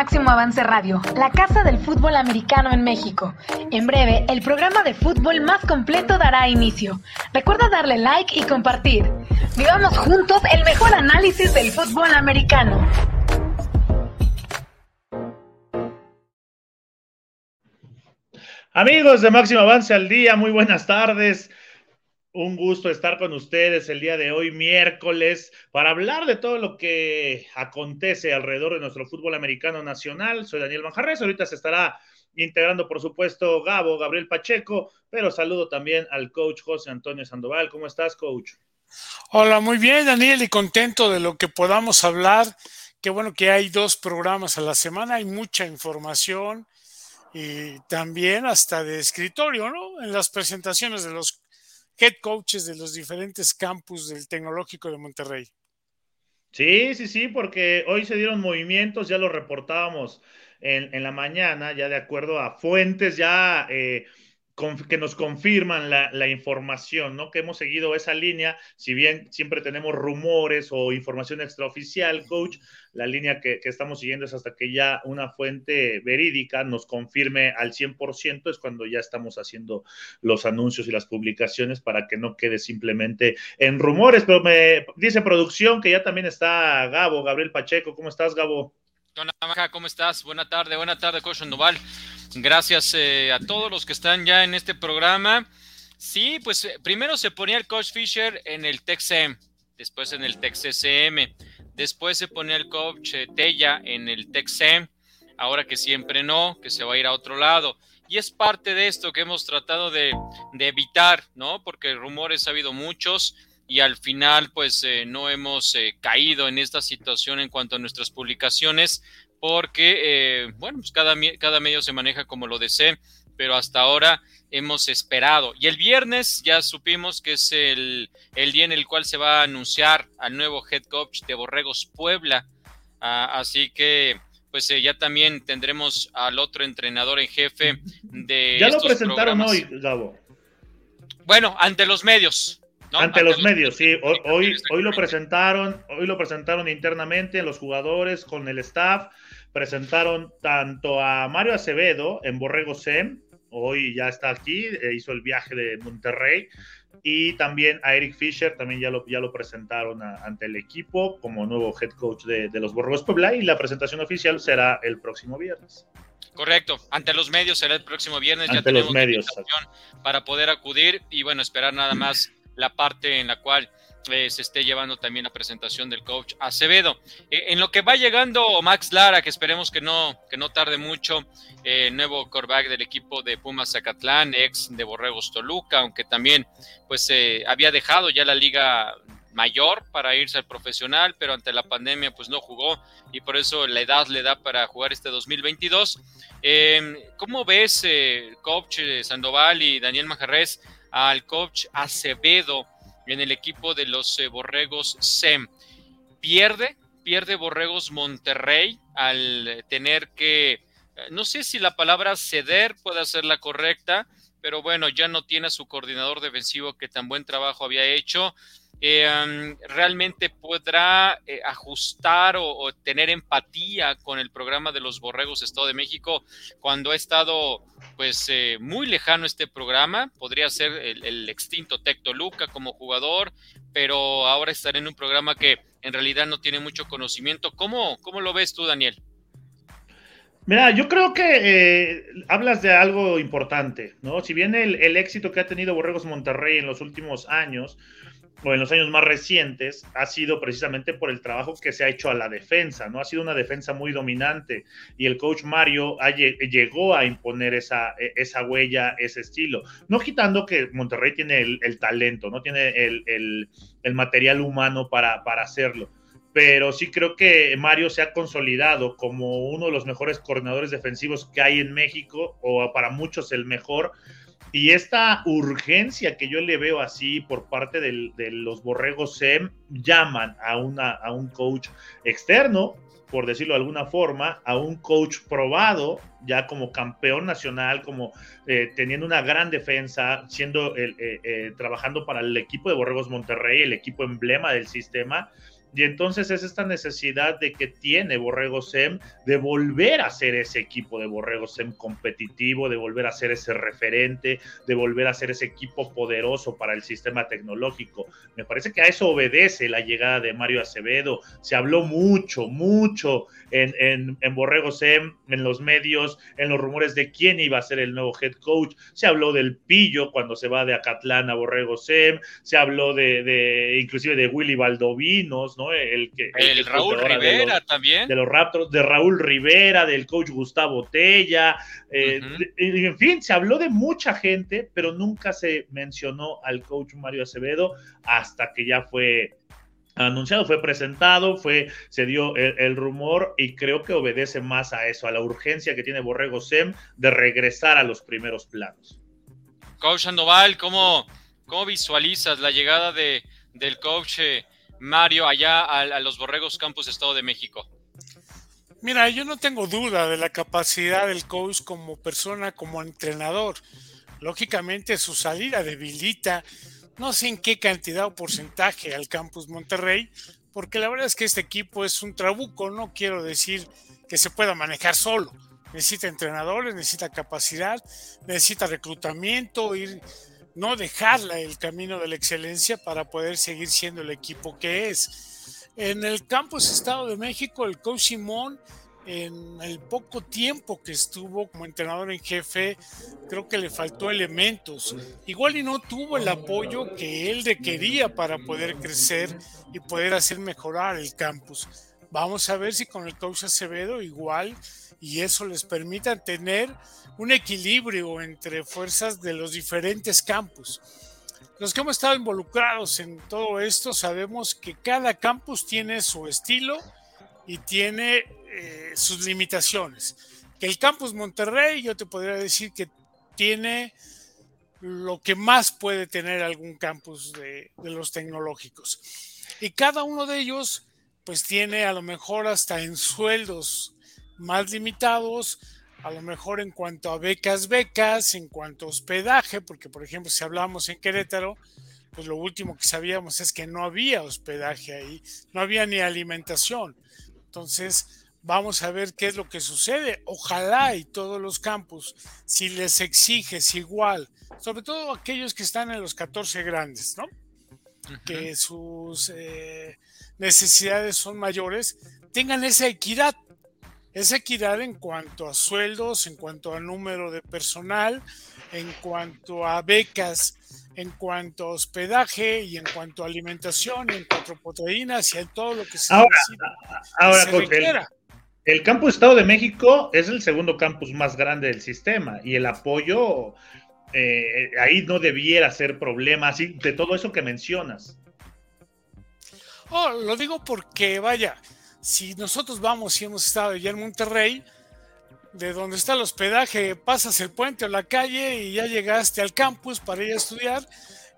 Máximo Avance Radio, la casa del fútbol americano en México. En breve, el programa de fútbol más completo dará inicio. Recuerda darle like y compartir. Vivamos juntos el mejor análisis del fútbol americano. Amigos de Máximo Avance al Día, muy buenas tardes. Un gusto estar con ustedes el día de hoy, miércoles, para hablar de todo lo que acontece alrededor de nuestro fútbol americano nacional. Soy Daniel Manjarres, ahorita se estará integrando, por supuesto, Gabo, Gabriel Pacheco, pero saludo también al coach José Antonio Sandoval. ¿Cómo estás, coach? Hola, muy bien, Daniel, y contento de lo que podamos hablar. Qué bueno que hay dos programas a la semana, hay mucha información y también hasta de escritorio, ¿no? En las presentaciones de los head coaches de los diferentes campus del Tecnológico de Monterrey. Sí, sí, sí, porque hoy se dieron movimientos, ya lo reportábamos en, la mañana, ya de acuerdo a fuentes ya eh, que nos confirman la, información, ¿no? Que hemos seguido esa línea, si bien siempre tenemos rumores o información extraoficial, coach, la línea que, estamos siguiendo es hasta que ya una fuente verídica nos confirme al 100%, es cuando ya estamos haciendo los anuncios y las publicaciones para que no quede simplemente en rumores, pero me dice producción que ya también está Gabo, Gabriel Pacheco, ¿cómo estás, Gabo? ¿Cómo estás? Buena tarde, buena tarde, Coach Noval. Gracias eh, a todos los que están ya en este programa. Sí, pues eh, primero se ponía el Coach Fisher en el TEXM, después en el TEXSM, después se ponía el Coach eh, Tella en el TEXM, ahora que siempre no, que se va a ir a otro lado. Y es parte de esto que hemos tratado de, evitar, ¿no? Porque rumores ha habido muchos y al final pues no hemos caído en esta situación en cuanto a nuestras publicaciones porque, eh, bueno, pues cada, cada medio se maneja como lo desee, pero hasta ahora hemos esperado. Y el viernes ya supimos que es el, día en el cual se va a anunciar al nuevo head coach de Borregos Puebla. Ah, así que, pues eh, ya también tendremos al otro entrenador en jefe de. Ya lo presentaron hoy, Gabo. Bueno, ante los medios. Ante, los, medios, sí. Hoy, hoy, lo presentaron, hoy lo presentaron internamente los jugadores, con el staff presentaron tanto a Mario Acevedo en Borrego Sem, hoy ya está aquí, eh, hizo el viaje de Monterrey, y también a Eric Fisher, también ya lo, ya lo presentaron ante el equipo como nuevo head coach de, los Borregos Puebla, y la presentación oficial será el próximo viernes. Correcto, ante los medios será el próximo viernes, ante ya tenemos los medios. para poder acudir y bueno, esperar nada más la parte en la cual eh, se esté llevando también la presentación del coach Acevedo. Eh, en lo que va llegando Max Lara, que esperemos que no, que no tarde mucho, eh, nuevo coreback del equipo de Pumas Zacatlán, ex de Borregos Toluca, aunque también pues había dejado ya la liga mayor para irse al profesional, pero ante la pandemia pues no jugó y por eso la edad le da para jugar este 2022. Em, ¿Cómo ves, coach Sandoval y Daniel Majarres, al coach Acevedo? en el equipo de los eh, Borregos SEM. Pierde, pierde Borregos Monterrey al tener que, eh, no sé si la palabra ceder puede ser la correcta, pero bueno, ya no tiene a su coordinador defensivo que tan buen trabajo había hecho. Eh, realmente podrá eh, ajustar o, tener empatía con el programa de los Borregos Estado de México cuando ha estado pues eh, muy lejano este programa. Podría ser el, extinto Tecto Luca como jugador, pero ahora estar en un programa que en realidad no tiene mucho conocimiento. ¿Cómo, cómo lo ves tú, Daniel? Mira, yo creo que hablas de algo importante, ¿no? Si bien el, el éxito que ha tenido Borregos Monterrey en los últimos años, o en los años más recientes ha sido precisamente por el trabajo que se ha hecho a la defensa, ¿no? Ha sido una defensa muy dominante y el coach Mario llegó a imponer esa, e, esa huella, ese estilo. No quitando que Monterrey tiene el, talento, no tiene el, material humano para, para hacerlo pero sí creo que Mario se ha consolidado como uno de los mejores coordinadores defensivos que hay en México, o para muchos el mejor, y esta urgencia que yo le veo así por parte de los borregos SEM llaman a, una, a un coach externo, por decirlo de alguna forma, a un coach probado, ya como campeón nacional, como eh, teniendo una gran defensa, siendo el, eh, eh, trabajando para el equipo de Borregos Monterrey, el equipo emblema del sistema, Y entonces es esta necesidad de que tiene Borrego Sem de volver a ser ese equipo de Borrego Sem competitivo, de volver a ser ese referente, de volver a ser ese equipo poderoso para el sistema tecnológico. Me parece que a eso obedece la llegada de Mario Acevedo. Se habló mucho, mucho en, en, en Borrego Sem, en los medios, en los rumores de quién iba a ser el nuevo head coach. Se habló del Pillo cuando se va de Acatlán a Borrego Sem. Se habló de, de inclusive de Willy Valdovinos, ¿no? El que el, Raúl Rivera también. De los Raptors, de Raúl Rivera, del coach Gustavo Tella. Eh, en fin, se habló de mucha gente, pero nunca se mencionó al coach Mario Acevedo hasta que ya fue anunciado, fue presentado, fue, se dio el, rumor y creo que obedece más a eso, a la urgencia que tiene Borrego Sem de regresar a los primeros planos. Coach Sandoval, ¿cómo, cómo visualizas la llegada de, del coach eh, Mario allá a, los Borregos Campus Estado de México? Mira, yo no tengo duda de la capacidad del coach como persona, como entrenador. Lógicamente su salida debilita, no sé en qué cantidad o porcentaje al campus Monterrey, porque la verdad es que este equipo es un trabuco, no quiero decir que se pueda manejar solo. Necesita entrenadores, necesita capacidad, necesita reclutamiento, ir no dejarla el camino de la excelencia para poder seguir siendo el equipo que es. En el campus Estado de México, el coach Simón, en el poco tiempo que estuvo como entrenador en jefe, creo que le faltó elementos. Igual y no tuvo el apoyo que él requería para poder crecer y poder hacer mejorar el campus. Vamos a ver si con el coach Acevedo igual y eso les permita tener un equilibrio entre fuerzas de los diferentes campus. Los que hemos estado involucrados en todo esto sabemos que cada campus tiene su estilo y tiene eh, sus limitaciones. Que el campus Monterrey, yo te podría decir que tiene lo que más puede tener algún campus de, de los tecnológicos. Y cada uno de ellos, pues tiene a lo mejor hasta en sueldos más limitados, a lo mejor en cuanto a becas, becas, en cuanto a hospedaje, porque por ejemplo si hablamos en Querétaro, pues lo último que sabíamos es que no había hospedaje ahí, no había ni alimentación. Entonces, vamos a ver qué es lo que sucede. Ojalá y todos los campus, si les exiges igual, sobre todo aquellos que están en los 14 grandes, ¿no? Que sus eh, necesidades son mayores, tengan esa equidad es equidad en cuanto a sueldos, en cuanto a número de personal, en cuanto a becas, en cuanto a hospedaje y en cuanto a alimentación, en cuanto a proteínas y en todo lo que se, ahora, ahora El, campus Estado de México es el segundo campus más grande del sistema y el apoyo eh, ahí no debiera ser problema así de todo eso que mencionas. Oh, lo digo porque, vaya, si nosotros vamos y hemos estado ya en Monterrey, de donde está el hospedaje, pasas el puente o la calle y ya llegaste al campus para ir a estudiar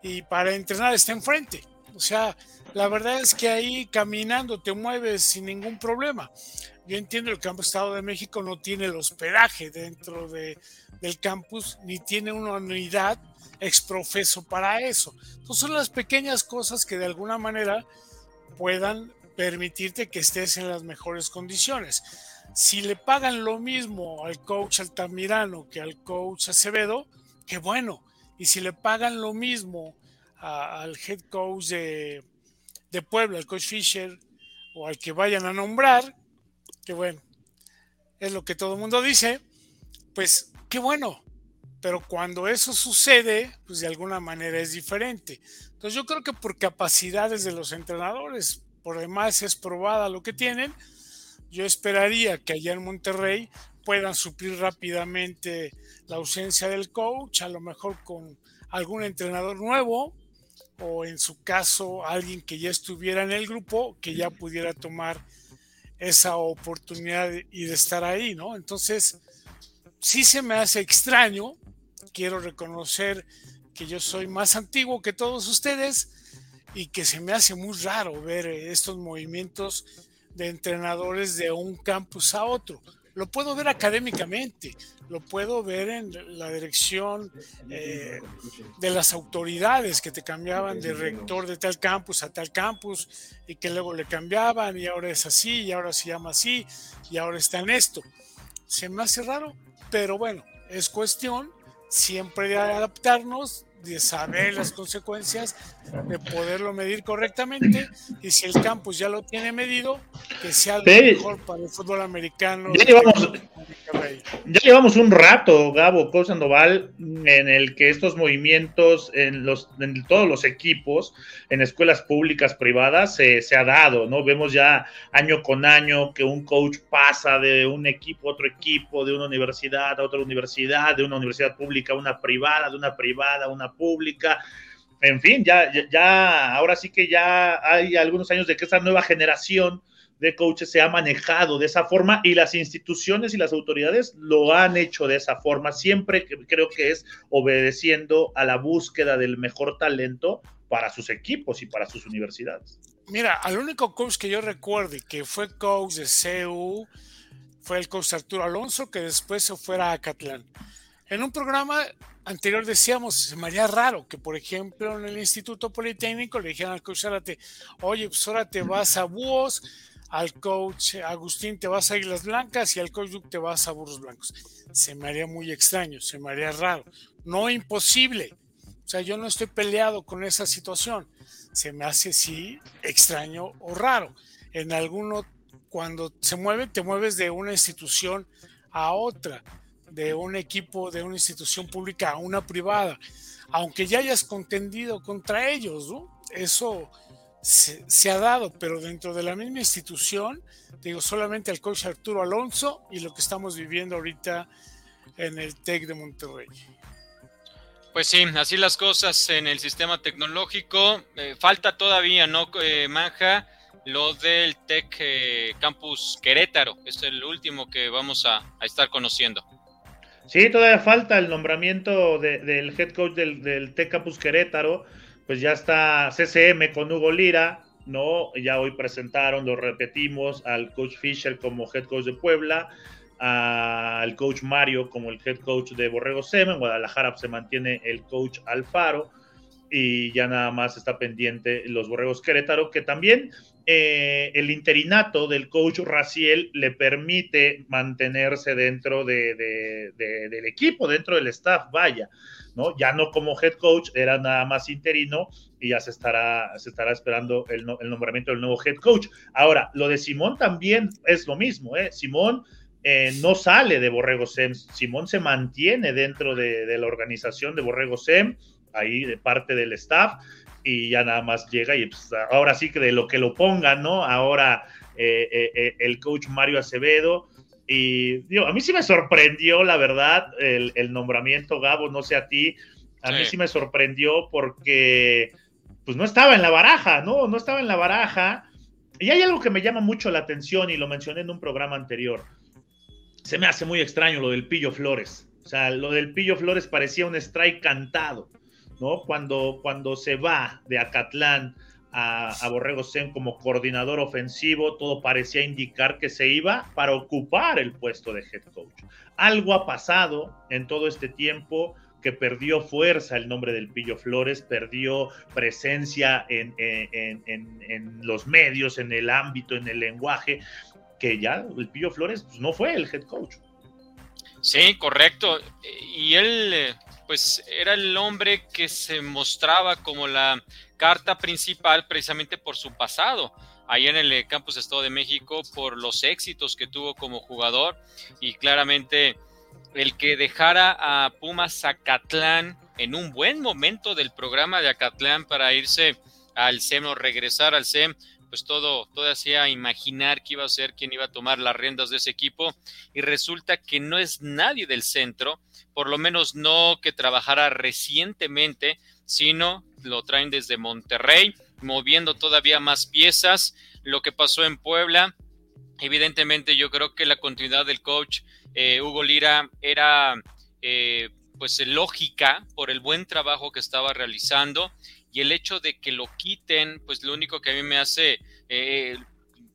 y para entrenar está enfrente. O sea, la verdad es que ahí caminando te mueves sin ningún problema. Yo entiendo que el campus Estado de México no tiene el hospedaje dentro de, del campus ni tiene una unidad exprofeso para eso. Entonces son las pequeñas cosas que de alguna manera puedan permitirte que estés en las mejores condiciones. Si le pagan lo mismo al coach Altamirano que al coach Acevedo, qué bueno. Y si le pagan lo mismo al head coach de, de Puebla, al coach Fisher, o al que vayan a nombrar, qué bueno. Es lo que todo el mundo dice, pues qué bueno. Pero cuando eso sucede, pues de alguna manera es diferente. Entonces yo creo que por capacidades de los entrenadores, por demás es probada lo que tienen. Yo esperaría que allá en Monterrey puedan suplir rápidamente la ausencia del coach, a lo mejor con algún entrenador nuevo o en su caso alguien que ya estuviera en el grupo, que ya pudiera tomar esa oportunidad y de estar ahí, ¿no? Entonces, sí se me hace extraño, quiero reconocer que yo soy más antiguo que todos ustedes, y que se me hace muy raro ver estos movimientos de entrenadores de un campus a otro. Lo puedo ver académicamente, lo puedo ver en la dirección eh, de las autoridades que te cambiaban de rector de tal campus a tal campus y que luego le cambiaban y ahora es así y ahora se llama así y ahora está en esto. Se me hace raro, pero bueno, es cuestión siempre de adaptarnos, de saber las consecuencias, de poderlo medir correctamente y si el campus ya lo tiene medido, que sea lo mejor para el fútbol americano. Ya llevamos, ya llevamos un rato, Gabo Sandoval, en el que estos movimientos en, los, en todos los equipos, en escuelas públicas, privadas, se, se ha dado, ¿no? Vemos ya año con año que un coach pasa de un equipo a otro equipo, de una universidad a otra universidad, de una universidad pública a una privada, de una privada a una pública en fin, ya, ya, ahora sí que ya hay algunos años de que esta nueva generación de coaches se ha manejado de esa forma y las instituciones y las autoridades lo han hecho de esa forma, siempre creo que es obedeciendo a la búsqueda del mejor talento para sus equipos y para sus universidades. Mira, al único coach que yo recuerde que fue coach de CEU fue el coach Arturo Alonso, que después se fuera a Catlán. En un programa anterior decíamos, se me haría raro que, por ejemplo, en el Instituto Politécnico le dijeran al coach Zárate, oye, pues ahora te vas a Búhos, al coach Agustín te vas a Islas Blancas y al coach Duke te vas a Burros Blancos. Se me haría muy extraño, se me haría raro. No imposible. O sea, yo no estoy peleado con esa situación. Se me hace, sí, extraño o raro. En alguno, cuando se mueve, te mueves de una institución a otra de un equipo, de una institución pública a una privada, aunque ya hayas contendido contra ellos, ¿no? Eso se, ha dado, pero dentro de la misma institución, digo, solamente al coach Arturo Alonso y lo que estamos viviendo ahorita en el TEC de Monterrey. Pues sí, así las cosas en el sistema tecnológico. Eh, falta todavía, ¿no, eh, Manja? Lo del TEC eh, Campus Querétaro. Es el último que vamos a estar conociendo. Sí, todavía falta el nombramiento del head coach del, del Tec Campus Querétaro. Pues ya está CCM con Hugo Lira, ¿no? Ya hoy presentaron, lo repetimos, al coach Fisher como head coach de Puebla, al coach Mario como el head coach de Borrego SEM. En Guadalajara se mantiene el coach Alfaro y ya nada más está pendiente los Borregos Querétaro, que también eh, el interinato del coach Raciel le permite mantenerse dentro de, del equipo, dentro del staff, vaya, ¿no? Ya no como head coach, era nada más interino y ya se estará, se estará esperando el, nombramiento del nuevo head coach. Ahora, lo de Simón también es lo mismo, ¿eh? Simón eh, no sale de Borrego SEM, Simón se mantiene dentro de, de la organización de Borrego SEM, ahí de parte del staff y ya nada más llega y pues, ahora sí que de lo que lo pongan, ¿no? Ahora eh, eh, eh, el coach Mario Acevedo. Y digo, a mí sí me sorprendió, la verdad, el, nombramiento, Gabo, no sé a ti, a mí sí me sorprendió porque pues no estaba en la baraja, ¿no? No estaba en la baraja. Y hay algo que me llama mucho la atención y lo mencioné en un programa anterior. Se me hace muy extraño lo del Pillo Flores. O sea, lo del Pillo Flores parecía un strike cantado. Cuando, cuando se va de Acatlán a, a Borrego Sen como coordinador ofensivo, todo parecía indicar que se iba para ocupar el puesto de head coach. Algo ha pasado en todo este tiempo que perdió fuerza el nombre del Pillo Flores, perdió presencia en, los medios, en el ámbito, en el lenguaje, que ya el Pillo Flores pues, no fue el head coach. Sí, correcto. Y él eh, pues era el hombre que se mostraba como la carta principal precisamente por su pasado. Ahí en el Campus Estado de México, por los éxitos que tuvo como jugador y claramente el que dejara a Pumas Zacatlán en un buen momento del programa de Acatlán para irse al SEM o regresar al SEM, pues todo, todo hacía imaginar que iba a ser quien iba a tomar las riendas de ese equipo y resulta que no es nadie del centro, por lo menos no que trabajara recientemente, sino lo traen desde Monterrey, moviendo todavía más piezas, lo que pasó en Puebla. Evidentemente yo creo que la continuidad del coach eh, Hugo Lira era eh, pues lógica por el buen trabajo que estaba realizando y el hecho de que lo quiten, pues lo único que a mí me hace eh,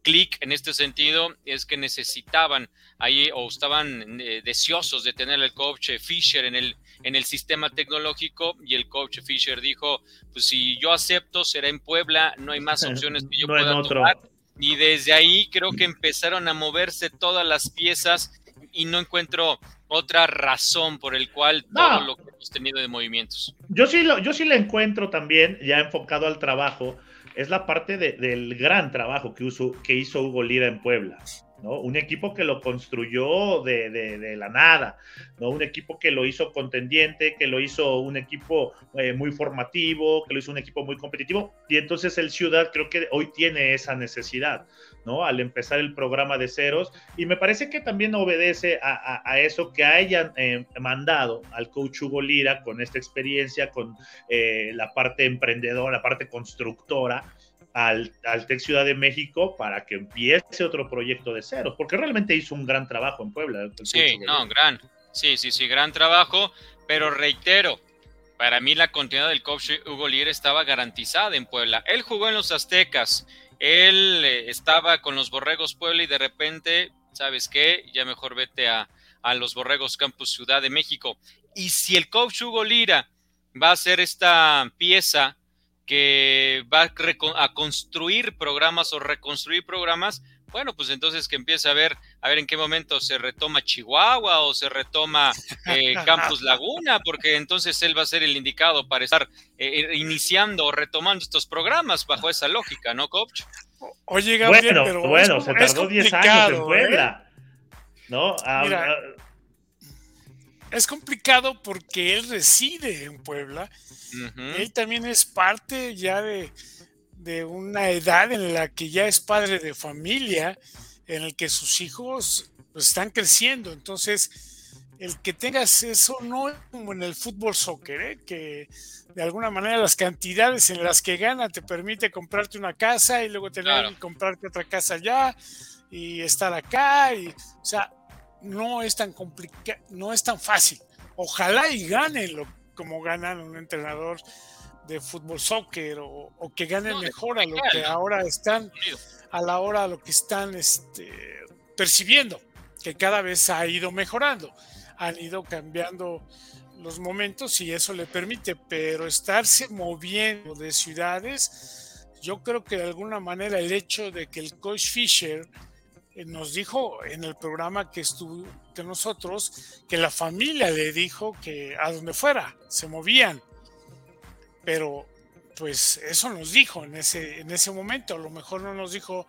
clic en este sentido es que necesitaban ahí o estaban eh, deseosos de tener al coach Fisher en el, en el sistema tecnológico y el coach Fisher dijo, pues si yo acepto será en Puebla, no hay más opciones que yo pueda tomar. Y desde ahí creo que empezaron a moverse todas las piezas y no encuentro otra razón por el cual todo lo que hemos tenido de movimientos. Yo sí, lo, yo sí le encuentro también, ya enfocado al trabajo, es la parte del gran trabajo que, que hizo Hugo Lira en Puebla. ¿no? Un equipo que lo construyó de, la nada, ¿no? Un equipo que lo hizo contendiente, que lo hizo un equipo eh, muy formativo, que lo hizo un equipo muy competitivo. Y entonces el Ciudad creo que hoy tiene esa necesidad, ¿no? Al empezar el programa de ceros. Y me parece que también obedece a, eso que hayan eh, mandado al coach Hugo Lira con esta experiencia, con eh, la parte emprendedora, la parte constructora al, al Tec Ciudad de México para que empiece otro proyecto de cero, porque realmente hizo un gran trabajo en Puebla. Sí, no, gran, sí, sí, sí, gran trabajo, pero reitero, para mí la continuidad del coach Hugo Lier estaba garantizada en Puebla. Él jugó en los Aztecas, él eh, estaba con los Borregos Puebla y de repente, ¿sabes qué? Ya mejor vete a, a los Borregos Campus Ciudad de México. Y si el coach Hugo Lira va a hacer esta pieza que va a, construir programas o reconstruir programas, bueno, pues entonces que empiece a ver, a ver en qué momento se retoma Chihuahua o se retoma eh, Campus Laguna, porque entonces él va a ser el indicado para estar eh, eh, iniciando o retomando estos programas bajo esa lógica, ¿no, coach? Oye, Gabriel, bueno, pero bueno, se tardó 10 años en Puebla, ¿no? Ah, ah, es complicado porque él reside en Puebla. Él también es parte ya de, una edad en la que ya es padre de familia, en el que sus hijos pues, están creciendo. Entonces, el que tengas eso no es como en el fútbol soccer, ¿eh? que de alguna manera las cantidades en las que gana te permite comprarte una casa y luego tener que comprarte otra casa allá y estar acá. Y, o sea, no es tan complicado, no es tan fácil. Ojalá y gane lo, como ganan un entrenador de fútbol soccer o, que gane mejor a lo que ahora están a la hora a lo que están este, percibiendo que cada vez ha ido mejorando han ido cambiando los momentos y eso le permite pero estarse moviendo de ciudades yo creo que de alguna manera el hecho de que el coach Fisher eh, nos dijo en el programa que estuvo de nosotros que la familia le dijo que a donde fuera se movían. Pero pues eso nos dijo en ese, en ese momento. A lo mejor no nos dijo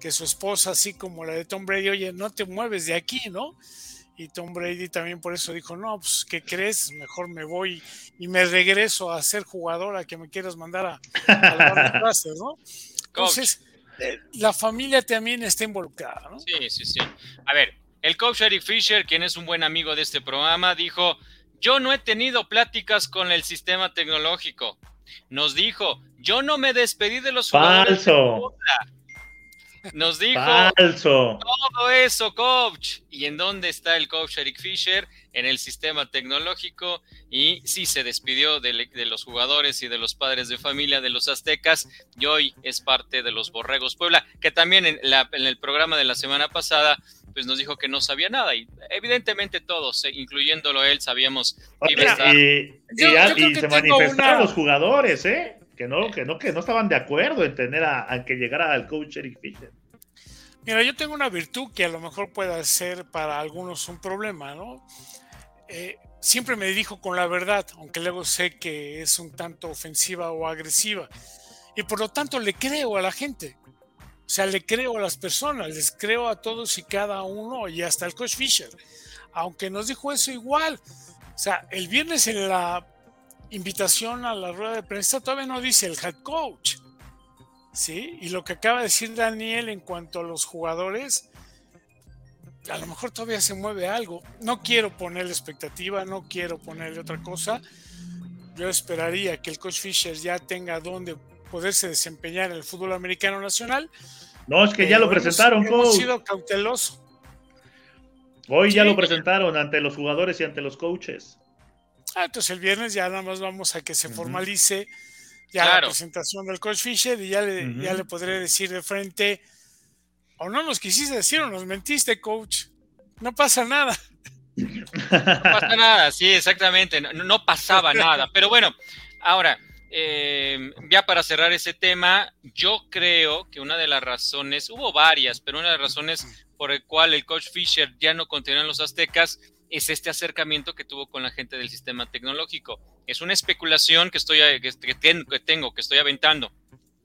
que su esposa, así como la de Tom Brady, oye, no te mueves de aquí, ¿no? Y Tom Brady también por eso dijo, no, pues, ¿qué crees? Mejor me voy y me regreso a ser jugador a que me quieras mandar a, a ¿no? Entonces, eh, la familia también está involucrada, ¿no? Sí, sí, sí. A ver, el coach Eric Fisher, quien es un buen amigo de este programa, dijo, yo no he tenido pláticas con el sistema tecnológico. Nos dijo, yo no me despedí de los jugadores. Falso. Nos dijo Falso. todo eso, coach. ¿Y en dónde está el coach Eric Fisher? En el sistema tecnológico. Y sí se despidió de, los jugadores y de los padres de familia de los aztecas. Y hoy es parte de los Borregos Puebla, que también en, el programa de la semana pasada pues nos dijo que no sabía nada y evidentemente todos, eh, incluyéndolo él, sabíamos que iba a estar. Y, se manifestaron los jugadores, ¿eh? que no, que no, que no estaban de acuerdo en tener a, que llegara al coach Eric Fisher. Mira, yo tengo una virtud que a lo mejor pueda ser para algunos un problema, ¿no? Eh, siempre me dijo con la verdad, aunque luego sé que es un tanto ofensiva o agresiva. Y por lo tanto le creo a la gente. O sea, le creo a las personas, les creo a todos y cada uno y hasta el coach Fisher. Aunque nos dijo eso igual. O sea, el viernes en la invitación a la rueda de prensa todavía no dice el head coach. ¿Sí? Y lo que acaba de decir Daniel en cuanto a los jugadores, a lo mejor todavía se mueve algo. No quiero ponerle expectativa, no quiero ponerle otra cosa. Yo esperaría que el coach Fisher ya tenga donde poderse desempeñar en el fútbol americano nacional. No, es que ya lo presentaron, hemos, hemos sido cauteloso. Hoy ya lo presentaron ante los jugadores y ante los coaches. Ah, entonces el viernes ya nada más vamos a que se formalice ya la presentación del coach Fisher y ya le, ya le podré decir de frente, o no nos quisiste decir o nos mentiste, coach. no pasa nada. No pasa nada, sí, exactamente, no, pasaba nada. Pero bueno, ahora, eh, ya para cerrar ese tema, yo creo que una de las razones, hubo varias, pero una de las razones por el cual el coach Fisher ya no continúa en los aztecas es este acercamiento que tuvo con la gente del sistema tecnológico. Es una especulación que, estoy, que tengo, que estoy aventando,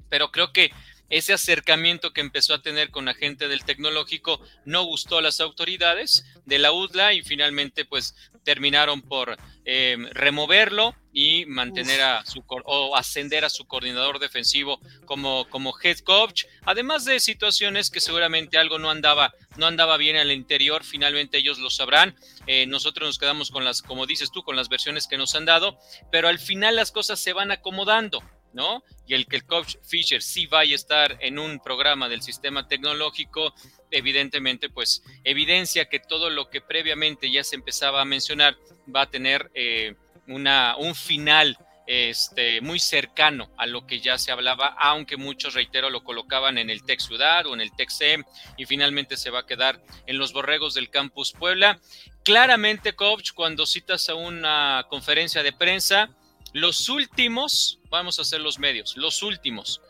pero creo que ese acercamiento que empezó a tener con la gente del tecnológico no gustó a las autoridades de la UDLA y finalmente pues terminaron por eh, removerlo y mantener a su o ascender a su coordinador defensivo como, como head coach, además de situaciones que seguramente algo no andaba, no andaba bien al interior, finalmente ellos lo sabrán. Eh, nosotros nos quedamos con las, como dices tú, con las versiones que nos han dado, pero al final las cosas se van acomodando. ¿No? Y el que el coach Fisher sí vaya a estar en un programa del sistema tecnológico, evidentemente, pues evidencia que todo lo que previamente ya se empezaba a mencionar va a tener eh, una, un final este, muy cercano a lo que ya se hablaba, aunque muchos, reitero, lo colocaban en el Tech Ciudad o en el Tech SEM y finalmente se va a quedar en los borregos del Campus Puebla. Claramente, coach, cuando citas a una conferencia de prensa, los últimos, vamos a hacer los medios, los últimos.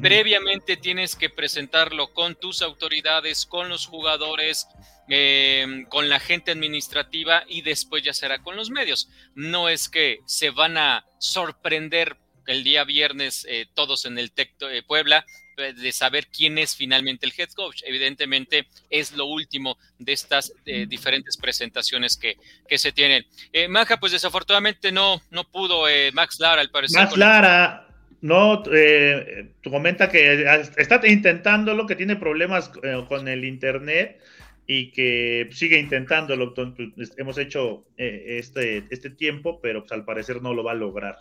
Previamente tienes que presentarlo con tus autoridades, con los jugadores, em, con la gente administrativa y después ya será con los medios. No es que se van a sorprender el día viernes eh, todos en el Tec eh, Puebla de saber quién es finalmente el head coach. Evidentemente es lo último de estas diferentes presentaciones que, que se tienen. Maja, pues desafortunadamente no, no pudo Max Lara, al parecer. Max Lara, no, tú comenta que está intentándolo, que tiene problemas con el internet y que sigue intentándolo. Pues, hemos hecho este, este tiempo, pero pues, al parecer no lo va a lograr.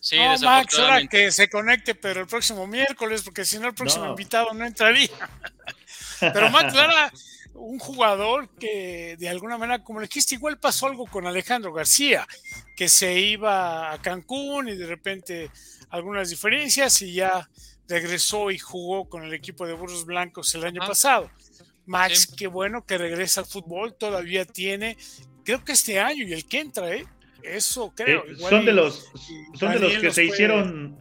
Sí, no, Max, ahora que se conecte, pero el próximo miércoles, porque si no el próximo invitado no entraría. pero Max Lara, un jugador que de alguna manera, como le dijiste, igual pasó algo con Alejandro García, que se iba a Cancún y de repente algunas diferencias y ya regresó y jugó con el equipo de Burros Blancos el año pasado. Max, qué bueno que regresa al fútbol, todavía tiene, creo que este año y el que entra, ¿eh? Eso creo. Eh, son de los, son de los que se hicieron,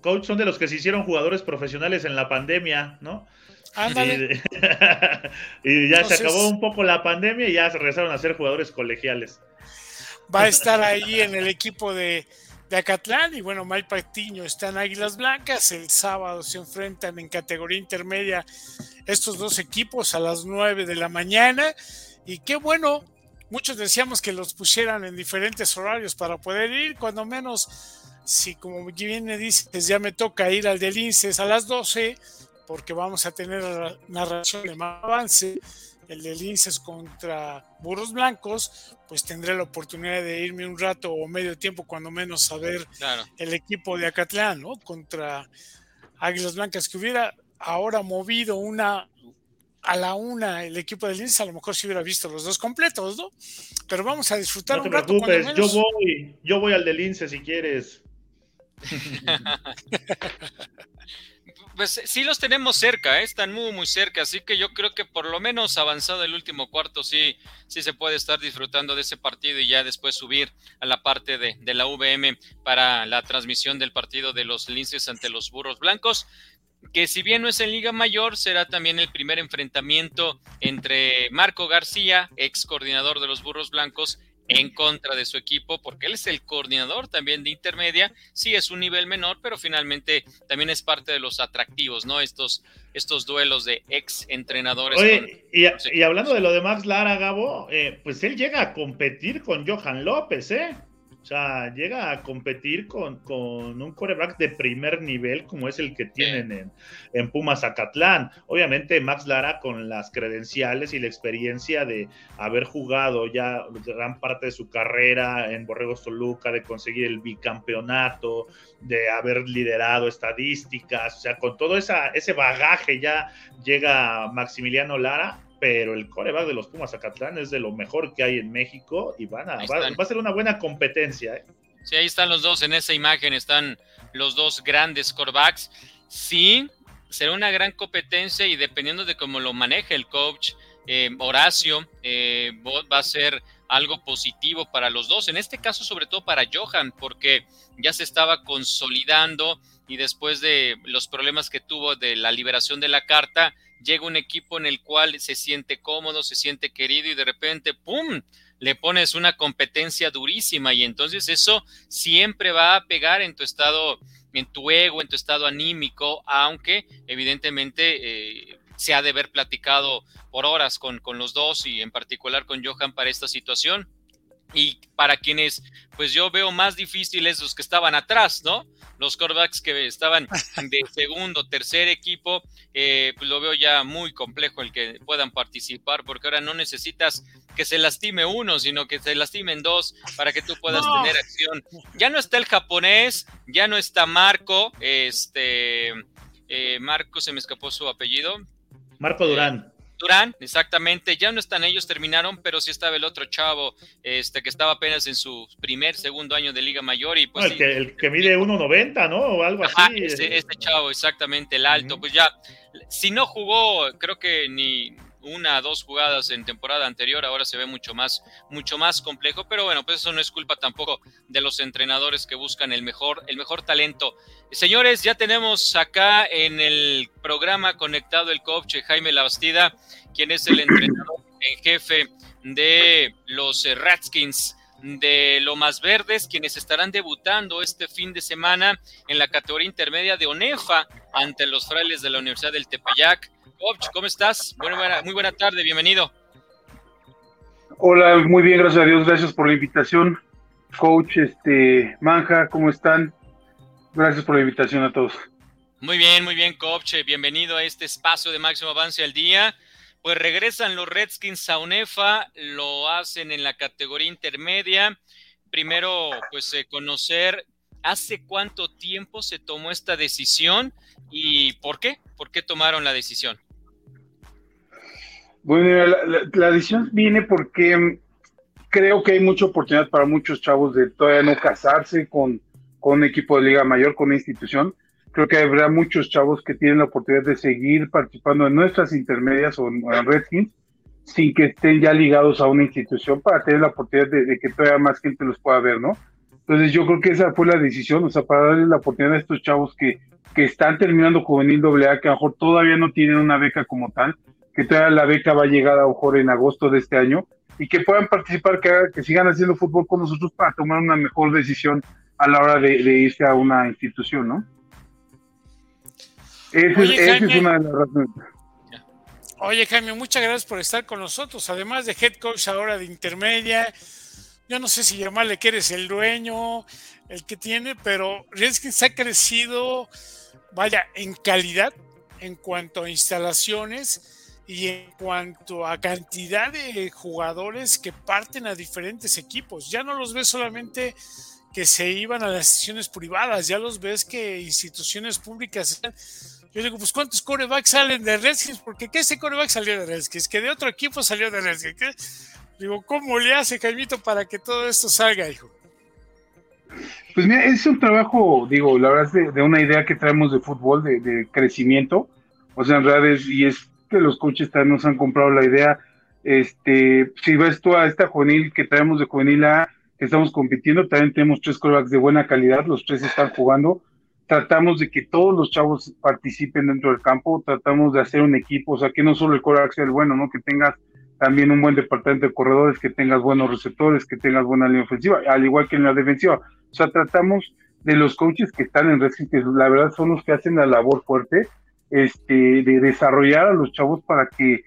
coach, son de los que se hicieron jugadores profesionales en la pandemia, ¿no? Ándale. Y, ya se acabó un poco la pandemia y ya se regresaron a ser jugadores colegiales. Va a estar ahí en el equipo de, de Acatlán y bueno, Mike Patiño está en Águilas Blancas. El sábado se enfrentan en categoría intermedia estos dos equipos a las 9 de la mañana. Y qué bueno, muchos decíamos que los pusieran en diferentes horarios para poder ir, cuando menos, si como bien me dices, ya me toca ir al del INSES a las 12, porque vamos a tener narración de más avance, el del INSES contra Burros Blancos, pues tendré la oportunidad de irme un rato o medio tiempo, cuando menos, a ver el equipo de Acatlán, ¿no? Contra Águilas Blancas, que hubiera ahora movido una a la una el equipo del Lince, a lo mejor si hubiera visto los dos completos, ¿no? Pero vamos a disfrutar no te preocupes, yo voy, yo voy al del Lince si quieres. pues sí los tenemos cerca, ¿eh? están muy muy cerca, así que yo creo que por lo menos avanzado el último cuarto sí, sí se puede estar disfrutando de ese partido y ya después subir a la parte de, de la VM para la transmisión del partido de los Linces ante los Burros Blancos que si bien no es en Liga Mayor, será también el primer enfrentamiento entre Marco García, ex coordinador de los Burros Blancos, en contra de su equipo, porque él es el coordinador también de intermedia, sí es un nivel menor, pero finalmente también es parte de los atractivos, ¿no? Estos, estos duelos de ex entrenadores. Oye, y, hablando de lo de Max Lara, Gabo, eh, pues él llega a competir con Johan López, ¿eh? O sea, llega a competir con, un coreback de primer nivel como es el que tienen en, en, Pumas Acatlán. Obviamente Max Lara con las credenciales y la experiencia de haber jugado ya gran parte de su carrera en Borregos Toluca, de conseguir el bicampeonato, de haber liderado estadísticas, o sea, con todo esa, ese bagaje ya llega Maximiliano Lara pero el coreback de los Pumas Acatlán es de lo mejor que hay en México y van a, va, a ser una buena competencia. ¿eh? Sí, ahí están los dos, en esa imagen están los dos grandes corebacks. Sí, será una gran competencia y dependiendo de cómo lo maneje el coach eh, Horacio, eh, va a ser algo positivo para los dos. En este caso, sobre todo para Johan, porque ya se estaba consolidando y después de los problemas que tuvo de la liberación de la carta, llega un equipo en el cual se siente cómodo, se siente querido y de repente, ¡pum!, le pones una competencia durísima y entonces eso siempre va a pegar en tu estado, en tu ego, en tu estado anímico, aunque evidentemente eh, se ha de haber platicado por horas con, con los dos y en particular con Johan para esta situación. Y para quienes, pues yo veo más difíciles los que estaban atrás, ¿no? Los corebacks que estaban de segundo, tercer equipo, eh, pues lo veo ya muy complejo el que puedan participar, porque ahora no necesitas que se lastime uno, sino que se lastimen dos para que tú puedas tener acción. Ya no está el japonés, ya no está Marco, este, eh, Marco se me escapó su apellido. Marco Durán. Durán, exactamente, ya no están ellos, terminaron, pero sí estaba el otro chavo, este, que estaba apenas en su primer, segundo año de Liga Mayor y pues... el, que, el que mide 1.90, ¿no? O algo así. Este, este chavo, exactamente, el alto, pues ya, si no jugó, creo que ni, una, dos jugadas en temporada anterior, ahora se ve mucho más, mucho más complejo, pero bueno, pues eso no es culpa tampoco de los entrenadores que buscan el mejor, el mejor talento. Señores, ya tenemos acá en el programa conectado el coach Jaime Labastida, quien es el entrenador en jefe de los Redskins de Lomas Verdes, quienes estarán debutando este fin de semana en la categoría intermedia de ONEFA ante los frailes de la Universidad del Tepeyac. Coach, ¿cómo estás? muy buena tarde, bienvenido. Hola, muy bien, gracias a Dios, gracias por la invitación. Coach, este, Manja, ¿cómo están? Gracias por la invitación a todos. Muy bien, muy bien, coach. Bienvenido a este espacio de máximo avance al día. Pues regresan los Redskins a UNEFA, lo hacen en la categoría intermedia. Primero, pues eh, conocer hace cuánto tiempo se tomó esta decisión y por qué, por qué tomaron la decisión. Bueno, la, decisión viene porque mm, creo que hay mucha oportunidad para muchos chavos de todavía no casarse con, con un equipo de liga mayor, con una institución. Creo que habrá muchos chavos que tienen la oportunidad de seguir participando en nuestras intermedias o en, Redskins sin que estén ya ligados a una institución para tener la oportunidad de, que todavía más gente los pueda ver, ¿no? Entonces yo creo que esa fue la decisión, o sea, para darle la oportunidad a estos chavos que, que están terminando juvenil AA, que a lo mejor todavía no tienen una beca como tal, que todavía la beca va a llegar a lo mejor en agosto de este año y que puedan participar, que, que sigan haciendo fútbol con nosotros para tomar una mejor decisión a la hora de, irse a una institución, ¿no? Esa, es una de las razones. Oye, Jaime, muchas gracias por estar con nosotros. Además de head coach ahora de intermedia, yo no sé si llamarle que eres el dueño, el que tiene, pero Redskins ha crecido, vaya, en calidad en cuanto a instalaciones y en cuanto a cantidad de jugadores que parten a diferentes equipos, ya no los ves solamente que se iban a las instituciones privadas, ya los ves que instituciones públicas. Yo digo, pues ¿cuántos corebacks salen de Redskins? Porque ¿qué ese coreback salió de Redskins? Que de otro equipo salió de Redskins. Digo, ¿cómo le hace Jaimito para que todo esto salga, hijo? Pues mira, es un trabajo, digo, la verdad es de, una idea que traemos de fútbol, de, de, crecimiento. O sea, en realidad es, y es que los también nos han comprado la idea. Este, si ves tú a esta juvenil que traemos de juvenil A, que estamos compitiendo, también tenemos tres corebacks de buena calidad, los tres están jugando. Tratamos de que todos los chavos participen dentro del campo, tratamos de hacer un equipo, o sea, que no solo el coreback sea el bueno, ¿no? Que tengas también un buen departamento de corredores, que tengas buenos receptores, que tengas buena línea ofensiva, al igual que en la defensiva. O sea, tratamos de los coaches que están en Redskins, que la verdad son los que hacen la labor fuerte, este, de desarrollar a los chavos para que,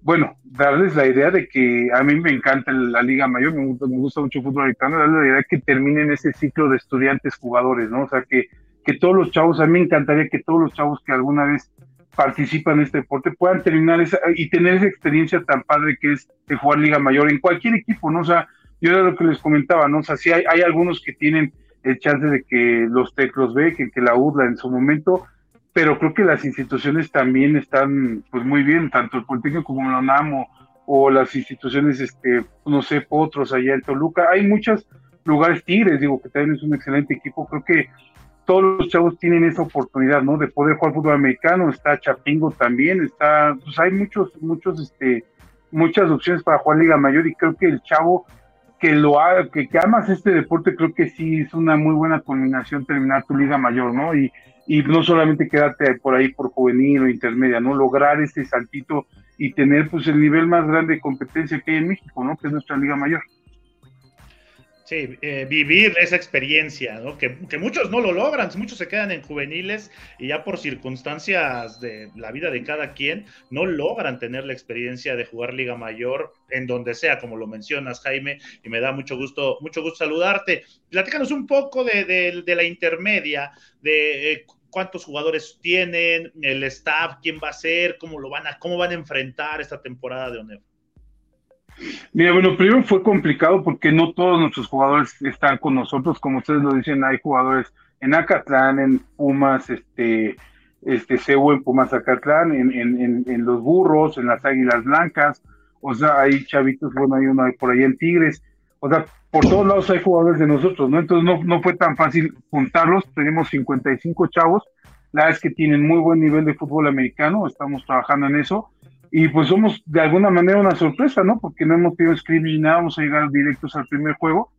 bueno, darles la idea de que a mí me encanta la Liga Mayor, me gusta, me gusta mucho el fútbol americano, darles la idea de que terminen ese ciclo de estudiantes jugadores, ¿no? O sea, que, que todos los chavos, a mí me encantaría que todos los chavos que alguna vez participan en este deporte puedan terminar esa, y tener esa experiencia tan padre que es de jugar Liga Mayor en cualquier equipo, ¿no? O sea, yo era lo que les comentaba, ¿no? O sea, sí hay, hay algunos que tienen el chance de que los TEC los ve, que, la UDLA en su momento, pero creo que las instituciones también están pues muy bien, tanto el Politécnico como la UNAM o, las instituciones, este, no sé, Potros allá en Toluca, hay muchos lugares, Tigres, digo, que también es un excelente equipo, creo que todos los chavos tienen esa oportunidad, ¿no? De poder jugar fútbol americano, está Chapingo también, está, pues hay muchos, muchos, este, muchas opciones para jugar Liga Mayor y creo que el chavo que lo haga, que, que amas este deporte, creo que sí es una muy buena combinación terminar tu Liga Mayor, ¿no? Y, y no solamente quedarte por ahí por juvenil o intermedia, ¿no? Lograr ese saltito y tener pues el nivel más grande de competencia que hay en México, ¿no? Que es nuestra Liga Mayor. Sí, eh, vivir esa experiencia, ¿no? Que, que, muchos no lo logran, muchos se quedan en juveniles y ya por circunstancias de la vida de cada quien no logran tener la experiencia de jugar Liga Mayor en donde sea, como lo mencionas, Jaime, y me da mucho gusto, mucho gusto saludarte. Platícanos un poco de, de, la intermedia, de eh, cuántos jugadores tienen, el staff, quién va a ser, cómo lo van a, cómo van a enfrentar esta temporada de ONEF. Mira, bueno, primero fue complicado porque no todos nuestros jugadores están con nosotros, como ustedes lo dicen, hay jugadores en Acatlán, en Pumas, este, este en Pumas Acatlán, en, en, en, los burros, en las águilas blancas, o sea, hay chavitos, bueno, hay uno por ahí en Tigres, o sea, por todos lados hay jugadores de nosotros, ¿no? Entonces no, no fue tan fácil juntarlos, tenemos 55 chavos, la verdad es que tienen muy buen nivel de fútbol americano, estamos trabajando en eso, y pues somos de alguna manera una sorpresa, ¿no? Porque no hemos tenido script ni nada, vamos a llegar directos al primer juego.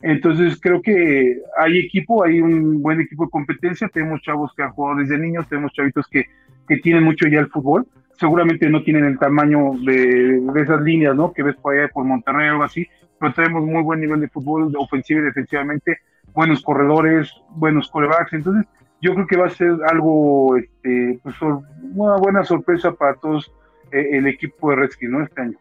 Entonces creo que hay equipo, hay un buen equipo de competencia, tenemos chavos que han jugado desde niños, tenemos chavitos que, que tienen mucho ya el fútbol, seguramente no tienen el tamaño de, de, esas líneas, ¿no? Que ves por allá por Monterrey o algo así, pero tenemos muy buen nivel de fútbol, ofensivo y defensivamente, buenos corredores, buenos corebacks, entonces yo creo que va a ser algo, este, pues, una buena sorpresa para todos eh, el equipo de Redskins, ¿no? Este año.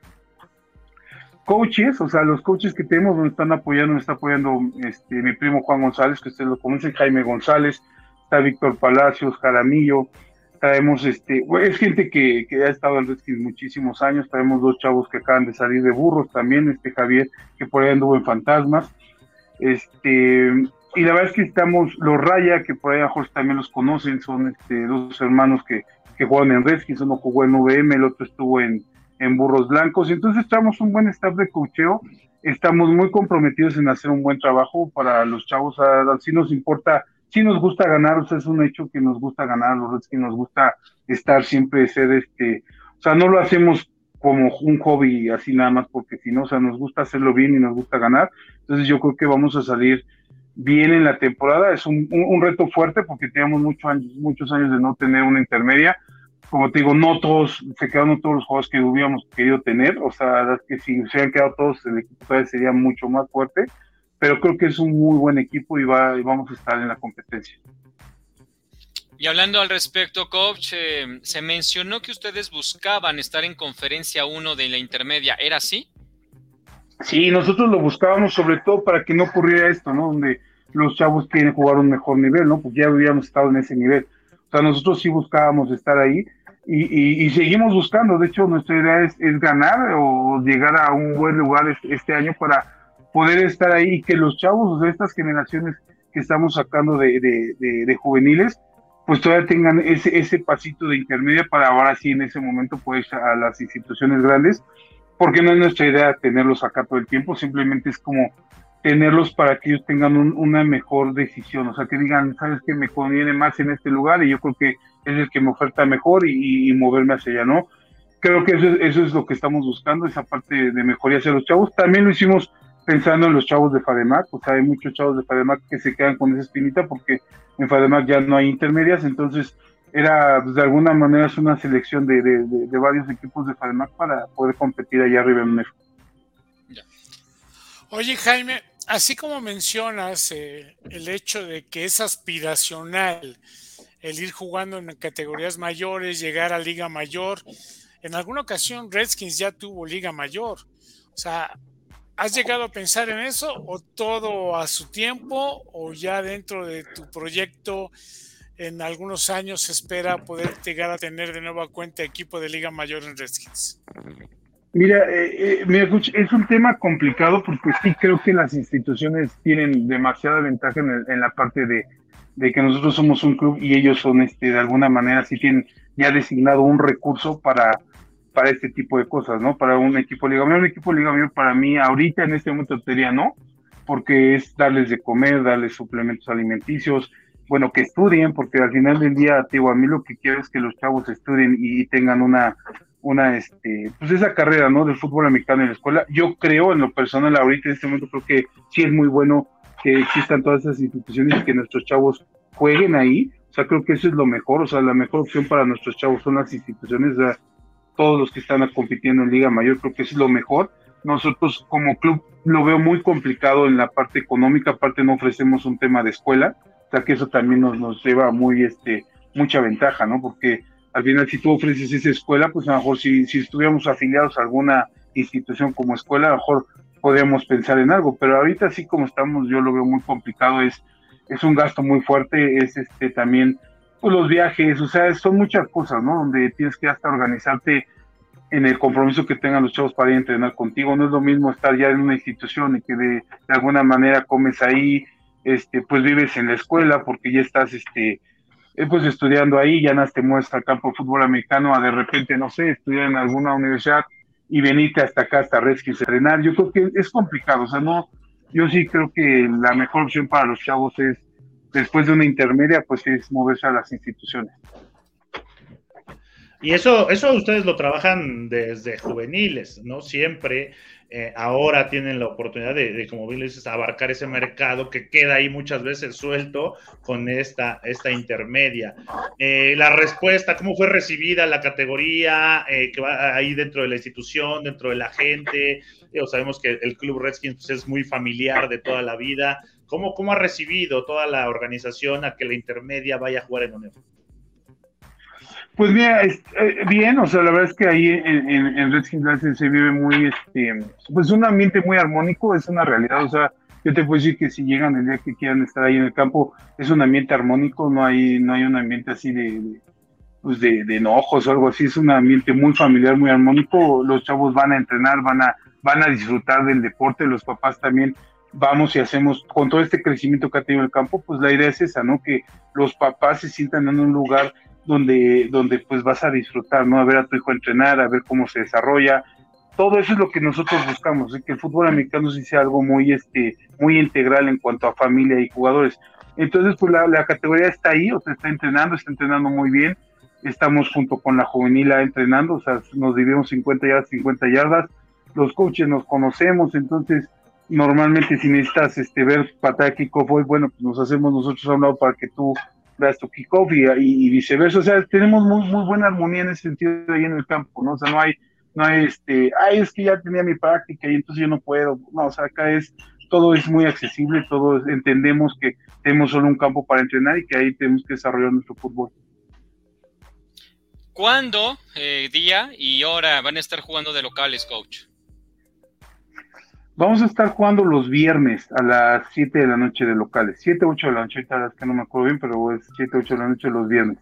Coaches, o sea, los coaches que tenemos nos están apoyando, nos está apoyando este, mi primo Juan González, que ustedes lo conocen, Jaime González, está Víctor Palacios, Jaramillo, traemos, este, es gente que, que ha estado en Redskins muchísimos años, traemos dos chavos que acaban de salir de burros también, este Javier, que por ahí anduvo en Fantasmas, este, y la verdad es que estamos, los Raya, que por ahí a Jorge también los conocen, son este, dos hermanos que, que juegan en Redskins, uno jugó en VM, el otro estuvo en, en Burros Blancos, entonces estamos un buen staff de cocheo, estamos muy comprometidos en hacer un buen trabajo para los chavos, si nos importa, si nos gusta ganar, o sea, es un hecho que nos gusta ganar, los Redskins nos gusta estar siempre, ser este, o sea, no lo hacemos como un hobby así nada más porque si no, o sea, nos gusta hacerlo bien y nos gusta ganar, entonces yo creo que vamos a salir bien en la temporada. Es un, un, reto fuerte porque teníamos muchos años, muchos años de no tener una intermedia. Como te digo, no todos, se quedaron todos los juegos que hubiéramos querido tener. O sea, que si se hubieran quedado todos, el equipo todavía sería mucho más fuerte. Pero creo que es un muy buen equipo y, va, y vamos a estar en la competencia. Y hablando al respecto, coach, eh, se mencionó que ustedes buscaban estar en conferencia 1 de la intermedia. ¿Era así? Sí, nosotros lo buscábamos sobre todo para que no ocurriera esto, ¿no? Donde los chavos quieren jugar un mejor nivel, ¿no? Pues ya habíamos estado en ese nivel. O sea, nosotros sí buscábamos estar ahí y, seguimos buscando. De hecho, nuestra idea es, ganar o llegar a un buen lugar este, año para poder estar ahí y que los chavos de estas generaciones que estamos sacando de juveniles, pues todavía tengan ese, ese pasito de intermedia para ahora sí en ese momento pues a las instituciones grandes porque no es nuestra idea tenerlos acá todo el tiempo, simplemente es como tenerlos para que ellos tengan un, una mejor decisión, o sea, que digan, sabes que me conviene más en este lugar y yo creo que es el que me oferta mejor y, y moverme hacia allá, ¿no? Creo que eso, eso, es lo que estamos buscando, esa parte de mejoría hacia los chavos. También lo hicimos pensando en los chavos de FADEMAC, o sea, hay muchos chavos de FADEMAC que se quedan con esa espinita porque en FADEMAC ya no hay intermedias, entonces era pues, de alguna manera es una selección de, de, de, varios equipos de FADEMAC para poder competir allá arriba en México. Oye Jaime, así como mencionas eh, el hecho de que es aspiracional el ir jugando en categorías mayores, llegar a Liga Mayor, en alguna ocasión Redskins ya tuvo Liga Mayor. O sea, ¿has llegado a pensar en eso o todo a su tiempo o ya dentro de tu proyecto en algunos años se espera poder llegar a tener de nueva cuenta equipo de Liga Mayor en Redskins? Mira, eh, eh, es un tema complicado porque sí creo que las instituciones tienen demasiada ventaja en, el, la parte de, de, que nosotros somos un club y ellos son, este, de alguna manera, sí tienen ya designado un recurso para, para este tipo de cosas, ¿no? Para un equipo de Liga Mayor. Un equipo de Liga Mayor para mí, ahorita en este momento sería no, porque es darles de comer, darles suplementos alimenticios, bueno, que estudien, porque al final del día, digo, a mí lo que quiero es que los chavos estudien y tengan una una, este, pues esa carrera, ¿no? Del fútbol americano en la escuela. Yo creo, en lo personal, ahorita en este momento creo que sí es muy bueno que existan todas esas instituciones y que nuestros chavos jueguen ahí. O sea, creo que eso es lo mejor, o sea, la mejor opción para nuestros chavos son las instituciones, o todos los que están compitiendo en Liga Mayor, creo que eso es lo mejor. Nosotros como club lo veo muy complicado en la parte económica, aparte no ofrecemos un tema de escuela, sea que eso también nos, nos lleva muy, este, mucha ventaja, ¿no? Porque al final si tú ofreces esa escuela, pues a lo mejor si, si estuviéramos afiliados a alguna institución como escuela, a lo mejor podríamos pensar en algo, pero ahorita así como estamos, yo lo veo muy complicado, es, es un gasto muy fuerte, es este también pues, los viajes, o sea, son muchas cosas, ¿no? Donde tienes que hasta organizarte en el compromiso que tengan los chavos para ir a entrenar contigo. No es lo mismo estar ya en una institución y que de, de alguna manera comes ahí, este, pues vives en la escuela porque ya estás, este, eh, pues estudiando ahí, ya no te muestras al campo de fútbol americano a de repente, no sé, estudiar en alguna universidad y venirte hasta acá, hasta Redskins a entrenar. Yo creo que es complicado, o sea, no, yo sí creo que la mejor opción para los chavos es, después de una intermedia, pues es moverse a las instituciones. Y eso, eso ustedes lo trabajan desde juveniles, ¿no? Siempre eh, ahora tienen la oportunidad de, como bien dices, abarcar ese mercado que queda ahí muchas veces suelto con esta, esta intermedia. Eh, la respuesta, ¿cómo fue recibida la categoría eh, que va ahí dentro de la institución, dentro de la gente? sabemos que el Club Redskins pues, es muy familiar de toda la vida. ¿Cómo, ¿Cómo ha recibido toda la organización a que la intermedia vaya a jugar en UNEF? Pues mira, eh, bien, o sea, la verdad es que ahí en, en, en Redskins se vive muy, este, pues un ambiente muy armónico, es una realidad, o sea, yo te puedo decir que si llegan el día que quieran estar ahí en el campo, es un ambiente armónico, no hay, no hay un ambiente así de, pues de, de, enojos o algo así, es un ambiente muy familiar, muy armónico, los chavos van a entrenar, van a, van a disfrutar del deporte, los papás también vamos y hacemos, con todo este crecimiento que ha tenido el campo, pues la idea es esa, ¿no? Que los papás se sientan en un lugar donde, donde pues vas a disfrutar, ¿no? A ver a tu hijo entrenar, a ver cómo se desarrolla. Todo eso es lo que nosotros buscamos, que el fútbol americano sí sea algo muy, este, muy integral en cuanto a familia y jugadores. Entonces, pues la, la categoría está ahí, o sea, está entrenando, está entrenando muy bien. Estamos junto con la juvenil entrenando, o sea, nos dividimos 50 yardas, 50 yardas. Los coaches nos conocemos, entonces, normalmente si necesitas este, ver patada kickoff hoy, bueno, pues nos hacemos nosotros a un lado para que tú veas tu y, viceversa. O sea, tenemos muy, muy buena armonía en ese sentido ahí en el campo, ¿no? O sea, no hay, no hay este, ay, es que ya tenía mi práctica y entonces yo no puedo. No, o sea, acá es, todo es muy accesible, todos entendemos que tenemos solo un campo para entrenar y que ahí tenemos que desarrollar nuestro fútbol. ¿Cuándo, eh, día y hora van a estar jugando de locales, coach? Vamos a estar jugando los viernes a las 7 de la noche de locales. 7, 8 de la noche, ahorita es que no me acuerdo bien, pero es 7, 8 de la noche los viernes.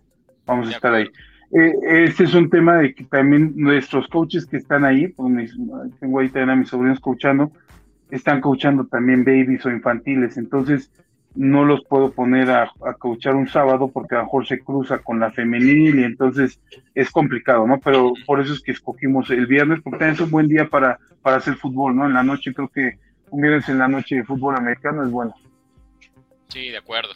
Vamos a estar ahí. Eh, este es un tema de que también nuestros coaches que están ahí, pues tengo ahí también a mis sobrinos coachando, están coachando también babies o infantiles. Entonces, no los puedo poner a, a coachar un sábado porque a lo mejor se cruza con la femenil y entonces es complicado, ¿no? Pero por eso es que escogimos el viernes porque también es un buen día para, para hacer fútbol, ¿no? En la noche creo que un viernes en la noche de fútbol americano es bueno. Sí, de acuerdo.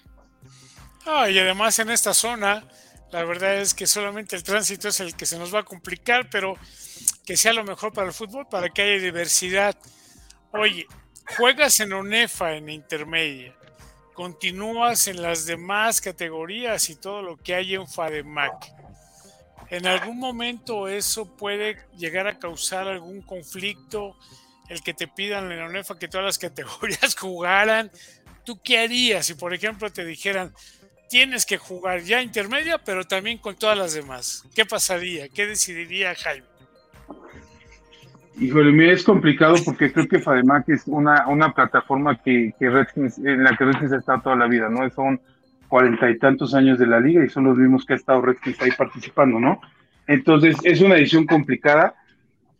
Ah, y además en esta zona, la verdad es que solamente el tránsito es el que se nos va a complicar, pero que sea lo mejor para el fútbol, para que haya diversidad. Oye, juegas en ONEFA en intermedia continúas en las demás categorías y todo lo que hay en FADEMAC. En algún momento eso puede llegar a causar algún conflicto, el que te pidan en la UNEFA que todas las categorías jugaran. ¿Tú qué harías si, por ejemplo, te dijeran, tienes que jugar ya intermedia, pero también con todas las demás? ¿Qué pasaría? ¿Qué decidiría Jaime? Híjole, mira, es complicado porque creo que FADEMAC es una, una plataforma que, que Redskins, en la que Redskins ha estado toda la vida, ¿no? Son cuarenta y tantos años de la liga y son los mismos que ha estado Redskins ahí participando, ¿no? Entonces, es una edición complicada.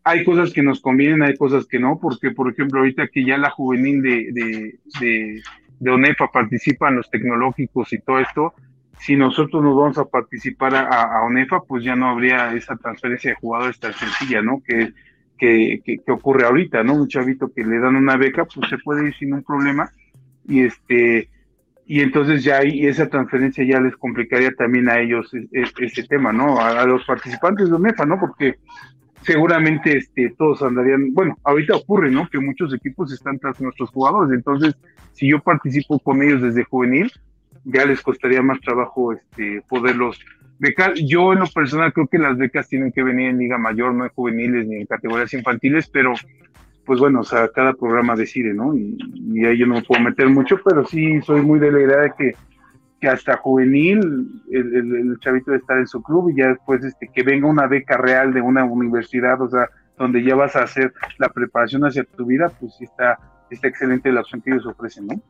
Hay cosas que nos convienen, hay cosas que no, porque, por ejemplo, ahorita que ya la juvenil de, de, de, de ONEFA participa en los tecnológicos y todo esto, si nosotros nos vamos a participar a, a, ONEFA, pues ya no habría esa transferencia de jugadores tan sencilla, ¿no? Que que, que, ocurre ahorita, ¿no? Un chavito que le dan una beca, pues se puede ir sin un problema y este y entonces ya ahí esa transferencia ya les complicaría también a ellos ese tema, ¿no? A, a, los participantes de UNEFA, ¿no? Porque seguramente este, todos andarían, bueno, ahorita ocurre, ¿no? Que muchos equipos están tras nuestros jugadores, entonces si yo participo con ellos desde juvenil, ya les costaría más trabajo este, poderlos becar. Yo en lo personal creo que las becas tienen que venir en Liga Mayor, no en juveniles ni en categorías infantiles, pero pues bueno, o sea, cada programa decide, ¿no? Y, y ahí yo no me puedo meter mucho, pero sí soy muy de la idea de que que hasta juvenil el, el, chavito de estar en su club y ya después este, que venga una beca real de una universidad, o sea, donde ya vas a hacer la preparación hacia tu vida, pues sí está, está excelente la opción que ellos ofrecen, ¿no?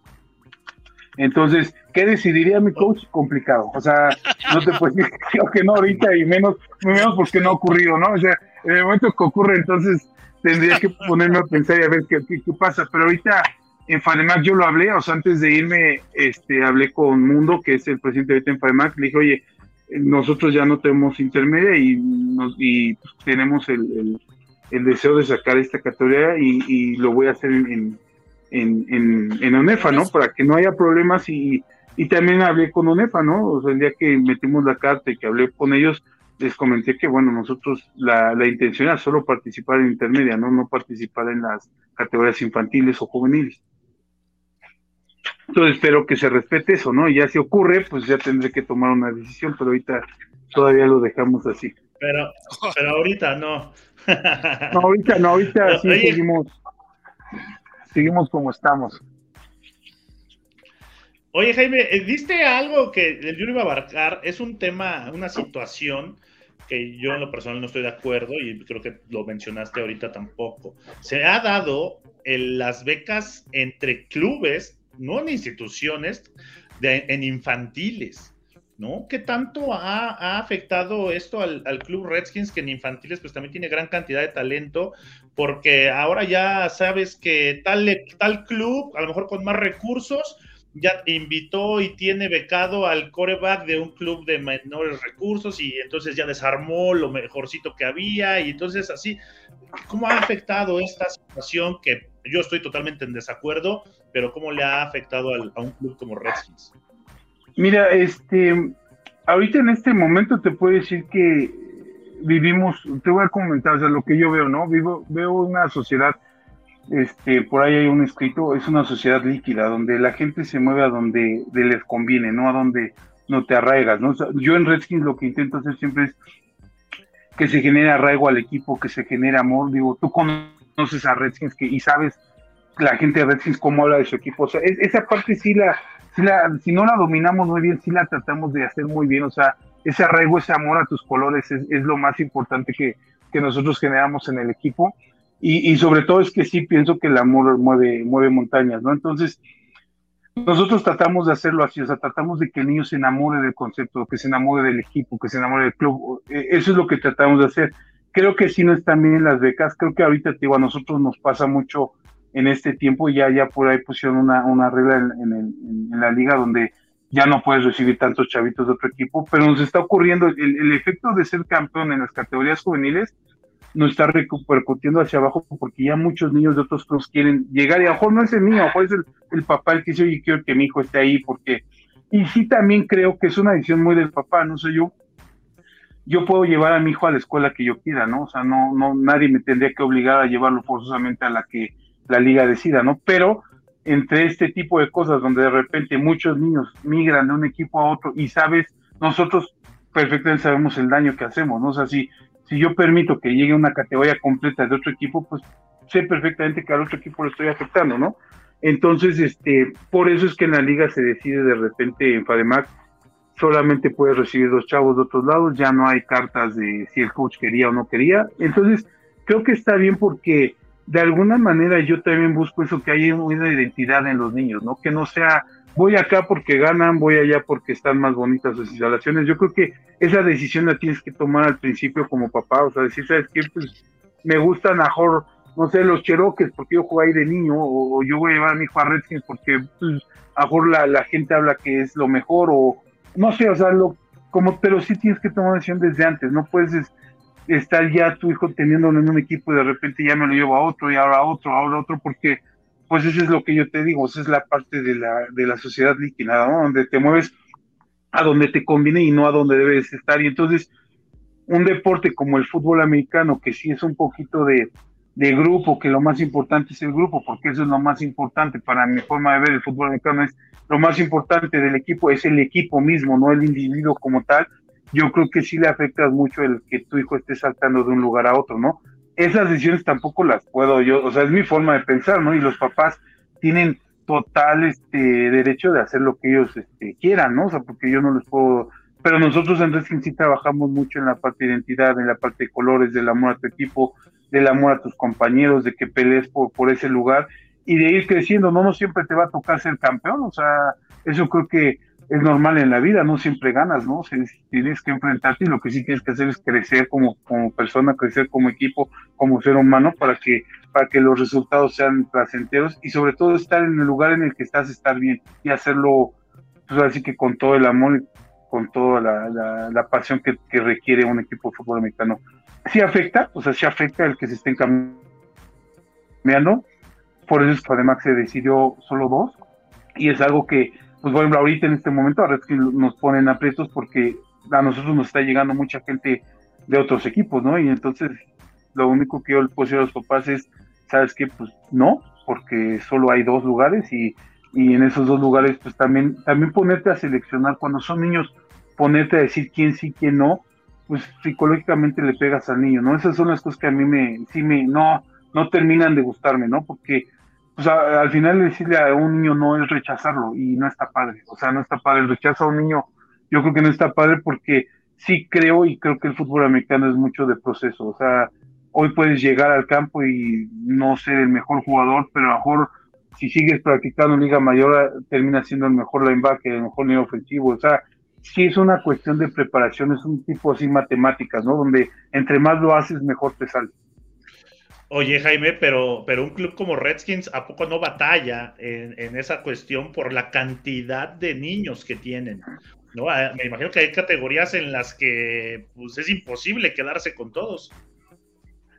Entonces, ¿qué decidiría mi coach? Complicado. O sea, no te puedo decir que no ahorita y menos, menos porque no ha ocurrido, ¿no? O sea, en el momento que ocurre, entonces tendría que ponerme a pensar y a ver qué, qué, pasa. Pero ahorita en FADEMAC yo lo hablé, o sea, antes de irme, este, hablé con Mundo, que es el presidente de en FADEMAC, le dije, oye, nosotros ya no tenemos intermedia y, nos, y pues, tenemos el, el, deseo de sacar esta categoría y, y lo voy a hacer en, en, en, en, ONEFA, ¿no? Para que no haya problemas y, y también hablé con ONEFA, ¿no? O sea, el día que metimos la carta y que hablé con ellos, les comenté que, bueno, nosotros la, la intención era solo participar en intermedia, ¿no? No participar en las categorías infantiles o juveniles. Entonces espero que se respete eso, ¿no? Y ya si ocurre, pues ya tendré que tomar una decisión, pero ahorita todavía lo dejamos así. Pero, pero ahorita no. no, ahorita no, ahorita sí Oye. seguimos, seguimos como estamos. Oye, Jaime, ¿viste algo que yo iba a abarcar? Es un tema, una situación que yo en lo personal no estoy de acuerdo y creo que lo mencionaste ahorita tampoco. Se ha dado el, las becas entre clubes no en instituciones, de, en infantiles, ¿no? ¿Qué tanto ha, ha afectado esto al, al, Club Redskins, que en infantiles pues también tiene gran cantidad de talento, porque ahora ya sabes que tal, tal club, a lo mejor con más recursos, ya invitó y tiene becado al coreback de un club de menores recursos y entonces ya desarmó lo mejorcito que había y entonces así, ¿cómo ha afectado esta situación que yo estoy totalmente en desacuerdo, pero cómo le ha afectado al, a un club como Redskins? Mira, este, ahorita en este momento te puedo decir que vivimos, te voy a comentar, o sea, lo que yo veo, ¿no? Vivo, veo una sociedad este, por ahí hay un escrito, es una sociedad líquida, donde la gente se mueve a donde les conviene, no a donde no te arraigas, ¿no? Yo en Redskins lo que intento hacer siempre es que se genere arraigo al equipo, que se genere amor, digo, tú conoces a Redskins que, y sabes la gente de Redskins cómo habla de su equipo, o sea, es, esa parte sí la, sí la, si no la dominamos muy bien, sí la tratamos de hacer muy bien, o sea, ese arraigo, ese amor a tus colores es, es lo más importante que, que nosotros generamos en el equipo y, y, sobre todo es que sí pienso que el amor mueve, mueve montañas, ¿no? Entonces, nosotros tratamos de hacerlo así, o sea, tratamos de que el niño se enamore del concepto, que se enamore del equipo, que se enamore del club. E, eso es lo que tratamos de hacer. Creo que sí no están bien las becas, creo que ahorita, digo, a nosotros nos pasa mucho en este tiempo, ya, ya por ahí pusieron una, una regla en, en la liga donde ya no puedes recibir tantos chavitos de otro equipo, pero nos está ocurriendo el, el efecto de ser campeón en las categorías juveniles, no está repercutiendo hacia abajo porque ya muchos niños de otros clubes quieren llegar y a lo mejor no es el mío, a lo mejor es el, el papá el que dice, oye, quiero que mi hijo esté ahí porque... Y sí también creo que es una decisión muy del papá, no sé yo, yo puedo llevar a mi hijo a la escuela que yo quiera, ¿no? O sea, no, no, nadie me tendría que obligar a llevarlo forzosamente a la que la liga decida, ¿no? Pero entre este tipo de cosas donde de repente muchos niños migran de un equipo a otro y sabes, nosotros perfectamente sabemos el daño que hacemos, ¿no? O sea, si yo permito que llegue una categoría completa de otro equipo, pues sé perfectamente que al otro equipo lo estoy afectando, ¿no? Entonces, este, por eso es que en la liga se decide de repente en FADEMAC solamente puedes recibir dos chavos de otros lados, ya no hay cartas de si el coach quería o no quería. Entonces, creo que está bien porque de alguna manera yo también busco eso, que haya una identidad en los niños, ¿no? Que no sea voy acá porque ganan, voy allá porque están más bonitas sus instalaciones. Yo creo que esa decisión la tienes que tomar al principio como papá, o sea, decir, ¿sabes qué? Pues me gustan mejor, no sé, los Cheroques porque yo jugué ahí de niño, o, yo voy a llevar a mi hijo a Redskins porque pues, a mejor la, la, gente habla que es lo mejor, o no sé, o sea, lo, como, pero sí tienes que tomar decisión desde antes, no puedes estar ya tu hijo teniéndolo en un equipo y de repente ya me lo llevo a otro y ahora a otro, ahora a otro, porque pues eso es lo que yo te digo, esa es la parte de la, de la sociedad líquida, ¿no? Donde te mueves a donde te conviene y no a donde debes estar. Y entonces, un deporte como el fútbol americano, que sí es un poquito de, de grupo, que lo más importante es el grupo, porque eso es lo más importante para mi forma de ver el fútbol americano, es lo más importante del equipo, es el equipo mismo, no el individuo como tal. Yo creo que sí le afecta mucho el que tu hijo esté saltando de un lugar a otro, ¿no? Esas decisiones tampoco las puedo yo, o sea, es mi forma de pensar, ¿no? Y los papás tienen total este derecho de hacer lo que ellos este, quieran, ¿no? O sea, porque yo no les puedo, pero nosotros en Redskins sí trabajamos mucho en la parte de identidad, en la parte de colores, del amor a tu equipo, del amor a tus compañeros, de que pelees por, por ese lugar y de ir creciendo, no, no siempre te va a tocar ser campeón, o sea, eso creo que es normal en la vida, no siempre ganas, ¿no? tienes que enfrentarte y lo que sí tienes que hacer es crecer como, como persona, crecer como equipo, como ser humano para que, para que los resultados sean placenteros y sobre todo estar en el lugar en el que estás, estar bien y hacerlo, pues así que con todo el amor y con toda la, la, pasión que, requiere un equipo de fútbol americano. Sí afecta, o sea, sí afecta el que se estén cambiando, por eso es que además se decidió solo dos y es algo que pues bueno, ahorita en este momento a que nos ponen aprietos porque a nosotros nos está llegando mucha gente de otros equipos, ¿no? Y entonces lo único que yo le puedo decir a los papás es, ¿sabes qué? Pues no, porque solo hay dos lugares y, y en esos dos lugares pues también, también ponerte a seleccionar, cuando son niños, ponerte a decir quién sí, quién no, pues psicológicamente le pegas al niño, ¿no? Esas son las cosas que a mí me, sí me, no, no terminan de gustarme, ¿no? Porque o sea, al final decirle a un niño no es rechazarlo y no está padre. O sea, no está padre. El rechazo a un niño, yo creo que no está padre porque sí creo y creo que el fútbol americano es mucho de proceso. O sea, hoy puedes llegar al campo y no ser el mejor jugador, pero a lo mejor si sigues practicando Liga Mayor termina siendo el mejor linebacker, el mejor nivel ofensivo. O sea, sí es una cuestión de preparación, es un tipo así matemáticas, ¿no? Donde entre más lo haces, mejor te sale. Oye, Jaime, pero, pero un club como Redskins, ¿a poco no batalla en, esa cuestión por la cantidad de niños que tienen? ¿no? Ah, me imagino que hay categorías en las que pues, es imposible quedarse con todos.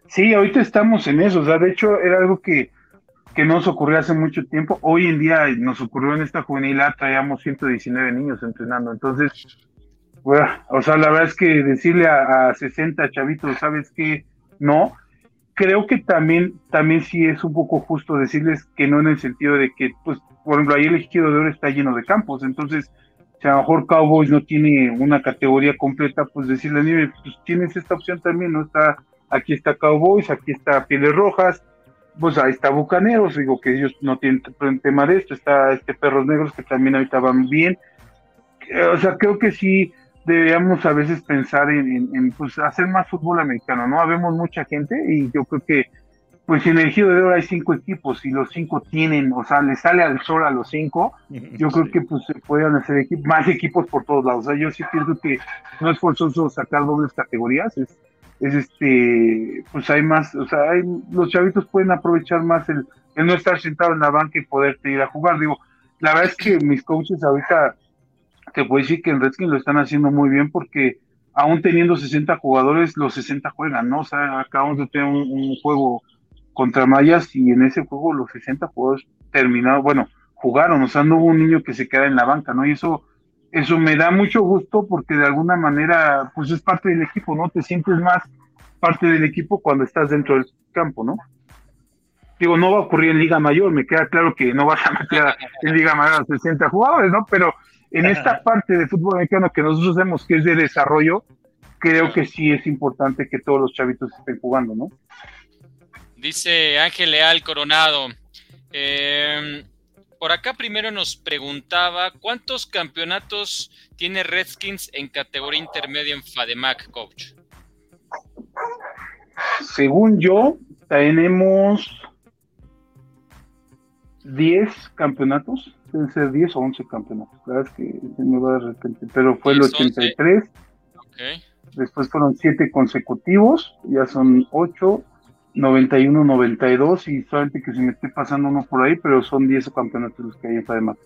Sí, ahorita estamos en eso. O sea, de hecho, era algo que, que nos ocurrió hace mucho tiempo. Hoy en día nos ocurrió en esta juvenil, traíamos 119 niños entrenando. Entonces, o sea, la verdad es que decirle a, a 60 chavitos, ¿sabes qué? No creo que también, también sí es un poco justo decirles que no en el sentido de que, pues, por ejemplo, ahí el ejido de oro está lleno de campos, entonces, si a lo mejor Cowboys no tiene una categoría completa, pues decirle, pues tienes esta opción también, ¿no? Está, aquí está Cowboys, aquí está Pieles Rojas, pues ahí está Bucaneros, digo que ellos no tienen tema de esto, está este Perros Negros que también ahorita van bien, o sea, creo que sí, deberíamos a veces pensar en, pues, hacer más fútbol americano, ¿no? Habemos mucha gente y yo creo que, pues en el Giro de Oro hay cinco equipos y los cinco tienen, o sea, le sale al sol a los cinco, yo creo que pues se pueden hacer más equipos por todos lados. O sea, yo sí pienso que no es forzoso sacar dobles categorías, es, es este, pues hay más, o sea, hay, los chavitos pueden aprovechar más el, el no estar sentado en la banca y poderte ir a jugar. Digo, la verdad es que mis coaches ahorita te puedo decir que en Redskins lo están haciendo muy bien porque aún teniendo 60 jugadores, los 60 juegan, ¿no? O sea, acabamos de tener un, juego contra Mayas y en ese juego los 60 jugadores terminaron, bueno, jugaron, o sea, no hubo un niño que se queda en la banca, ¿no? Y eso, eso me da mucho gusto porque de alguna manera, pues es parte del equipo, ¿no? Te sientes más parte del equipo cuando estás dentro del campo, ¿no? Digo, no va a ocurrir en Liga Mayor, me queda claro que no vas a meter en Liga Mayor a 60 jugadores, ¿no? Pero en esta parte de fútbol americano que nosotros vemos que es de desarrollo, creo que sí es importante que todos los chavitos estén jugando, ¿no? Dice Ángel Leal Coronado. Em, por acá primero nos preguntaba cuántos campeonatos tiene Redskins en categoría intermedia en FADEMAC, coach. Según yo, tenemos 10 campeonatos deben ser 10 o 11 campeonatos. La verdad es que se me va de repente, pero fue el 83. Después fueron 7 consecutivos, ya son 8, 91, 92 y solamente que se me esté pasando uno por ahí, pero son 10 campeonatos los que hay en FADEMAC.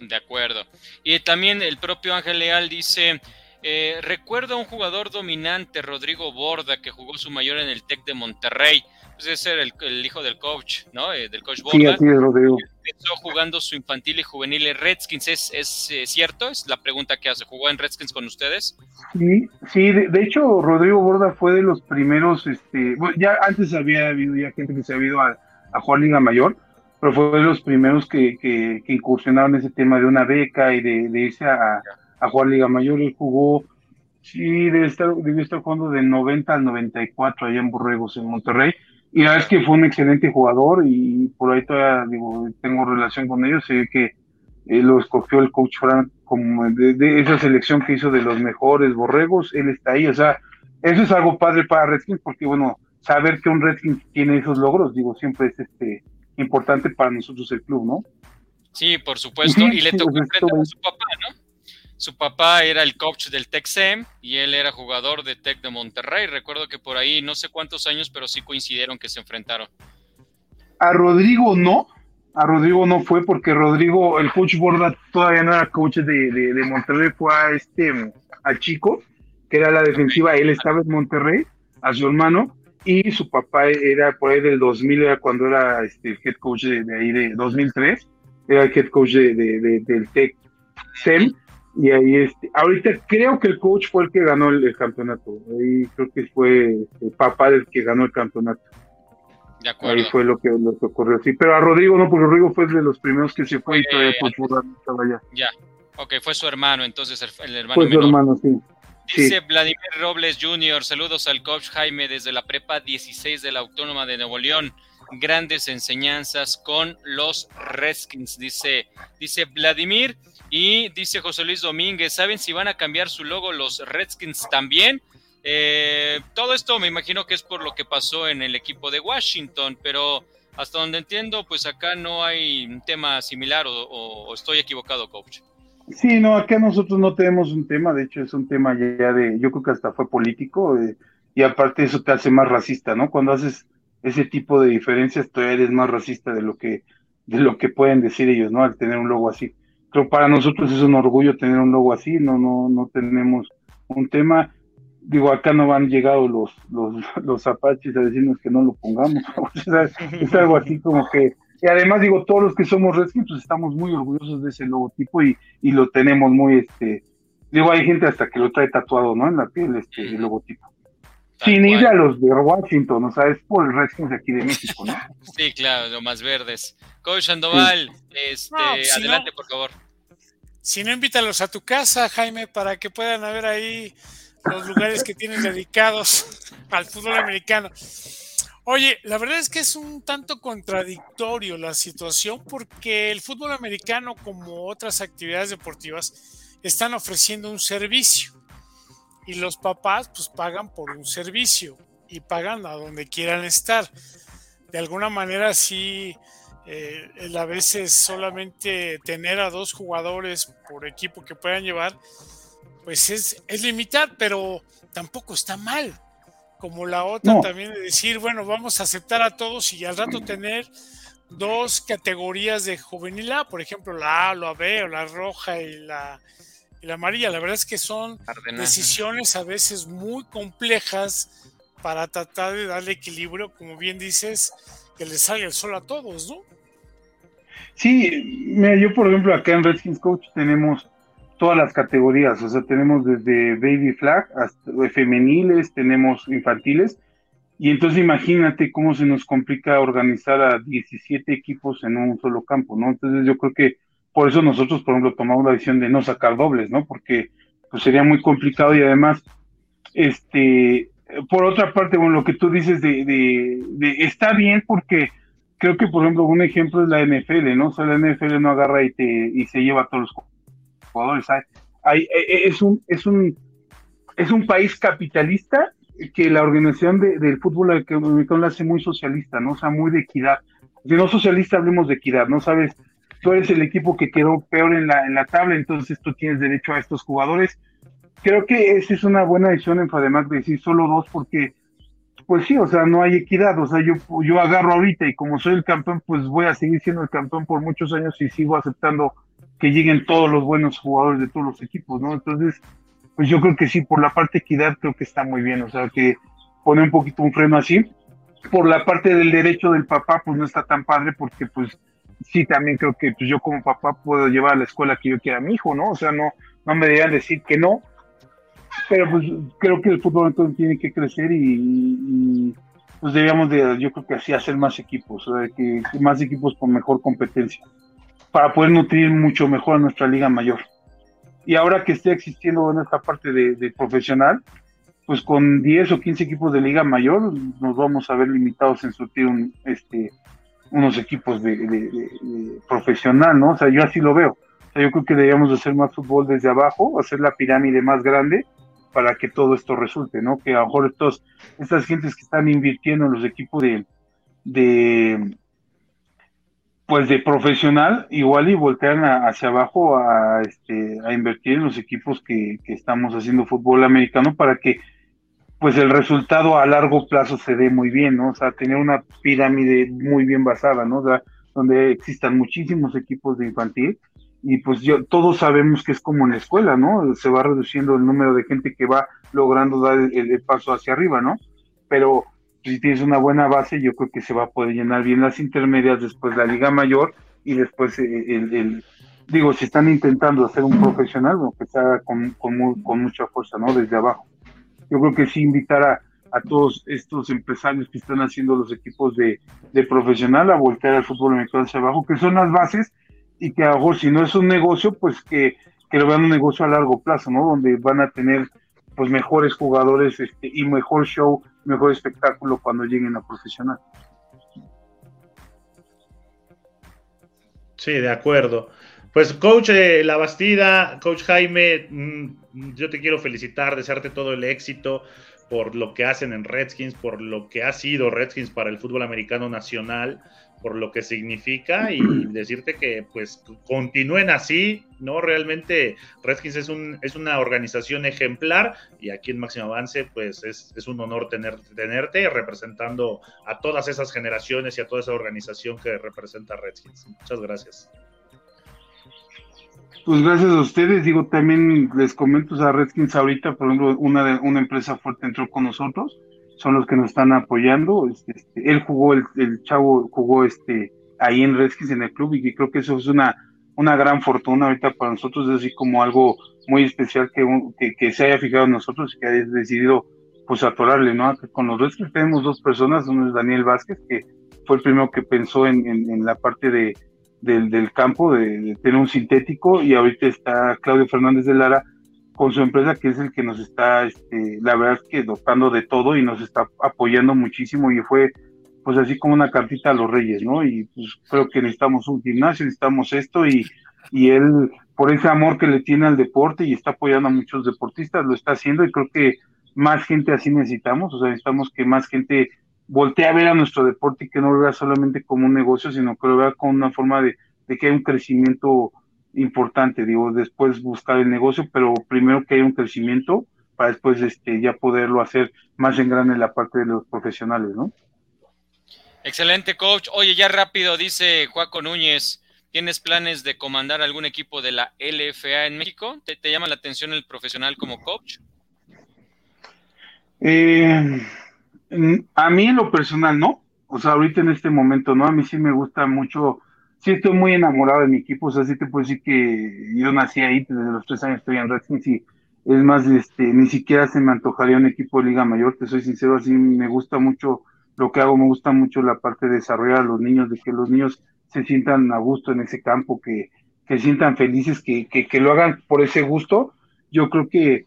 De acuerdo. Y también el propio Ángel Leal dice, eh, recuerdo a un jugador dominante, Rodrigo Borda, que jugó su mayor en el TEC de Monterrey pues es ser el, hijo del coach, ¿no? Eh, del coach Sí, así es, Rodrigo. Empezó jugando su infantil y juvenil en Redskins, ¿es, es eh, cierto? Es la pregunta que hace. ¿Jugó en Redskins con ustedes? Sí, sí, de, hecho, Rodrigo Borda fue de los primeros, este, ya antes había habido ya gente que se había ido a, a jugar Liga Mayor, pero fue de los primeros que, que, incursionaron ese tema de una beca y de, de irse a, a jugar Liga Mayor. Él jugó Sí, debe estar, debe estar jugando del 90 al 94 allá en Borregos, en Monterrey. Y la verdad es que fue un excelente jugador y por ahí todavía digo, tengo relación con ellos. Sé que él lo escogió el coach Frank como de, esa selección que hizo de los mejores borregos. Él está ahí. O sea, eso es algo padre para Redskins porque, bueno, saber que un Redskins tiene esos logros, digo, siempre es este importante para nosotros el club, ¿no? Sí, por supuesto. y le tocó enfrentar a su papá, ¿no? Su papá era el coach del Texem y él era jugador de Tec de Monterrey. Recuerdo que por ahí no sé cuántos años, pero sí coincidieron que se enfrentaron. A Rodrigo no, a Rodrigo no fue porque Rodrigo, el coach Borda todavía no era coach de, de, Monterrey, fue a este, al chico, que era la defensiva, él estaba en Monterrey, a su hermano, y su papá era por ahí del 2000, era cuando era este, el head coach de, ahí de 2003, era el head coach de, del Tec SEM, y ahí este, ahorita creo que el coach fue el que ganó el, campeonato. Ahí creo que fue el este, papá el que ganó el campeonato. De acuerdo. Ahí fue lo que, lo que ocurrió. Sí, pero a Rodrigo no, porque Rodrigo fue de los primeros que se fue y todavía estaba allá. Ya, ok, fue su hermano, entonces el, hermano. Fue su hermano, sí. Dice Vladimir Robles Jr., saludos al coach Jaime desde la prepa 16 de la Autónoma de Nuevo León. Grandes enseñanzas con los Redskins, dice, dice Vladimir. Y dice José Luis Domínguez, ¿saben si van a cambiar su logo los Redskins también? Eh, todo esto me imagino que es por lo que pasó en el equipo de Washington, pero hasta donde entiendo, pues acá no hay un tema similar o, estoy equivocado, coach. Sí, no, acá nosotros no tenemos un tema, de hecho es un tema ya de, yo creo que hasta fue político eh, y aparte eso te hace más racista, ¿no? Cuando haces ese tipo de diferencias, todavía eres más racista de lo que, de lo que pueden decir ellos, ¿no? Al tener un logo así creo para nosotros es un orgullo tener un logo así, no, no, no tenemos un tema. Digo, acá no han llegado los, los, los apaches a decirnos que no lo pongamos. es algo así como que, y además digo, todos los que somos Redskins, pues estamos muy orgullosos de ese logotipo y, y lo tenemos muy, este, digo, hay gente hasta que lo trae tatuado, ¿no? En la piel, este, el logotipo. Sin ir a los de Washington, o sea, es por el Redskins aquí de México, ¿no? Sí, claro, lo más verdes. Coach Sandoval, este, pues adelante, por favor. Si no, invítalos a tu casa, Jaime, para que puedan ver ahí los lugares que tienen dedicados al fútbol americano. Oye, la verdad es que es un tanto contradictorio la situación porque el fútbol americano, como otras actividades deportivas, están ofreciendo un servicio y los papás pues pagan por un servicio y pagan a donde quieran estar. De alguna manera sí eh, el a veces solamente tener a dos jugadores por equipo que puedan llevar, pues es, es limitar, pero tampoco está mal. Como la otra también de decir, bueno, vamos a aceptar a todos y al rato tener dos categorías de juvenil A, por ejemplo, la A, la B, o la roja y la, y la amarilla. La verdad es que son decisiones a veces muy complejas para tratar de darle equilibrio, como bien dices, que le salga el sol a todos, ¿no? Sí, mira, yo por ejemplo acá en Redskins Coach tenemos todas las categorías, o sea, tenemos desde baby flag hasta femeniles, tenemos infantiles, y entonces imagínate cómo se nos complica organizar a 17 equipos en un solo campo, ¿no? Entonces yo creo que por eso nosotros, por ejemplo, tomamos la decisión de no sacar dobles, ¿no? Porque pues sería muy complicado y además, este, por otra parte, bueno, lo que tú dices de, de, de está bien porque creo que, por ejemplo, un ejemplo es la NFL, ¿no? O sea, la NFL no agarra y, te, y se lleva a todos los jugadores. Hay, e, e, es, un, es, un, es un país capitalista que la organización de, del fútbol americano la hace muy socialista, ¿no? O sea, muy de equidad. Si no socialista, hablemos de equidad, ¿no? Sabes, tú eres el equipo que quedó peor en la, en la tabla, entonces tú tienes derecho a estos jugadores. Creo que esa es una buena decisión en Fademac de decir solo dos, porque pues sí, o sea, no hay equidad, o sea, yo, yo agarro ahorita y como soy el campeón, pues voy a seguir siendo el campeón por muchos años y sigo aceptando que lleguen todos los buenos jugadores de todos los equipos, ¿no? Entonces, pues yo creo que sí, por la parte equidad creo que está muy bien, o sea, que pone un poquito un freno así. por la parte del derecho del papá, pues no está tan padre porque pues sí, también creo que pues, yo como papá puedo llevar a la escuela que yo quiera a mi hijo, ¿no? O sea, no, no me deberían decir que no, pero pues creo que el fútbol entonces tiene que crecer y, pues deberíamos de, yo creo que así hacer más equipos, o sea, que, más equipos con mejor competencia, para poder nutrir mucho mejor a nuestra liga mayor. Y ahora que esté existiendo en esta parte de, profesional, pues con 10 o 15 equipos de liga mayor nos vamos a ver limitados en surtir un, este, unos equipos de, profesional, ¿no? O sea, yo así lo veo. O sea, yo creo que deberíamos hacer más fútbol desde abajo, hacer la pirámide más grande para que todo esto resulte, ¿no? Que a lo mejor estos, estas gentes que están invirtiendo en los equipos de, de pues de profesional, igual y voltean hacia abajo a, este, a invertir en los equipos que, que estamos haciendo fútbol americano para que pues el resultado a largo plazo se dé muy bien, ¿no? O sea, tener una pirámide muy bien basada, ¿no? Donde existan muchísimos equipos de infantil y pues yo, todos sabemos que es como en la escuela, ¿no? Se va reduciendo el número de gente que va logrando dar el, paso hacia arriba, ¿no? Pero si tienes una buena base, yo creo que se va a poder llenar bien las intermedias, después la liga mayor y después el, digo, si están intentando hacer un profesional, que se con, con mucha fuerza, ¿no? Desde abajo yo creo que sí invitar a, todos estos empresarios que están haciendo los equipos de, profesional a voltear al fútbol americano hacia abajo, que son las bases y que a mejor si no es un negocio, pues que, lo vean un negocio a largo plazo, ¿no? Donde van a tener pues mejores jugadores este, y mejor show, mejor espectáculo cuando lleguen a profesional. Sí, de acuerdo. Pues coach eh, La Bastida, coach Jaime, mm, yo te quiero felicitar, desearte todo el éxito por lo que hacen en Redskins, por lo que ha sido Redskins para el fútbol americano nacional, por lo que significa y decirte que pues continúen así, ¿no? Realmente Redskins es, un, es una organización ejemplar y aquí en Máximo Avance pues es, es un honor tener, tenerte representando a todas esas generaciones y a toda esa organización que representa Redskins. Muchas gracias. Pues gracias a ustedes, digo, también les comento a Redskins ahorita, por ejemplo, una, una empresa fuerte entró con nosotros, son los que nos están apoyando, este, este él jugó, el, el, chavo jugó este ahí en Redskins en el club y creo que eso es una, una gran fortuna ahorita para nosotros, es así como algo muy especial que, que, se haya fijado en nosotros y que haya decidido pues atorarle, ¿no? Con los Redskins tenemos dos personas, uno es Daniel Vázquez, que fue el primero que pensó en, en la parte de del, del campo, de, tener un sintético, y ahorita está Claudio Fernández de Lara con su empresa, que es el que nos está, este, la verdad es que dotando de todo y nos está apoyando muchísimo, y fue pues así como una cartita a los reyes, ¿no? Y pues creo que necesitamos un gimnasio, necesitamos esto, y, y él, por ese amor que le tiene al deporte y está apoyando a muchos deportistas, lo está haciendo, y creo que más gente así necesitamos, o sea, necesitamos que más gente voltee a ver a nuestro deporte y que no lo vea solamente como un negocio, sino que lo vea como una forma de, que hay un crecimiento importante, digo, después buscar el negocio, pero primero que haya un crecimiento para después este, ya poderlo hacer más en grande la parte de los profesionales, ¿no? Excelente, coach. Oye, ya rápido, dice Juaco Núñez, ¿tienes planes de comandar algún equipo de la LFA en México? ¿Te, te llama la atención el profesional como coach? Eh, a mí en lo personal no, o sea, ahorita en este momento no, a mí sí me gusta mucho, sí estoy muy enamorado de mi equipo, o sea, sí te puedo decir que yo nací ahí, desde los tres años estoy en Redskins y es más, este, ni siquiera se me antojaría un equipo de Liga Mayor, te soy sincero, así me gusta mucho lo que hago, me gusta mucho la parte de desarrollar a los niños, de que los niños se sientan a gusto en ese campo, que, que sientan felices, que, que lo hagan por ese gusto. Yo creo que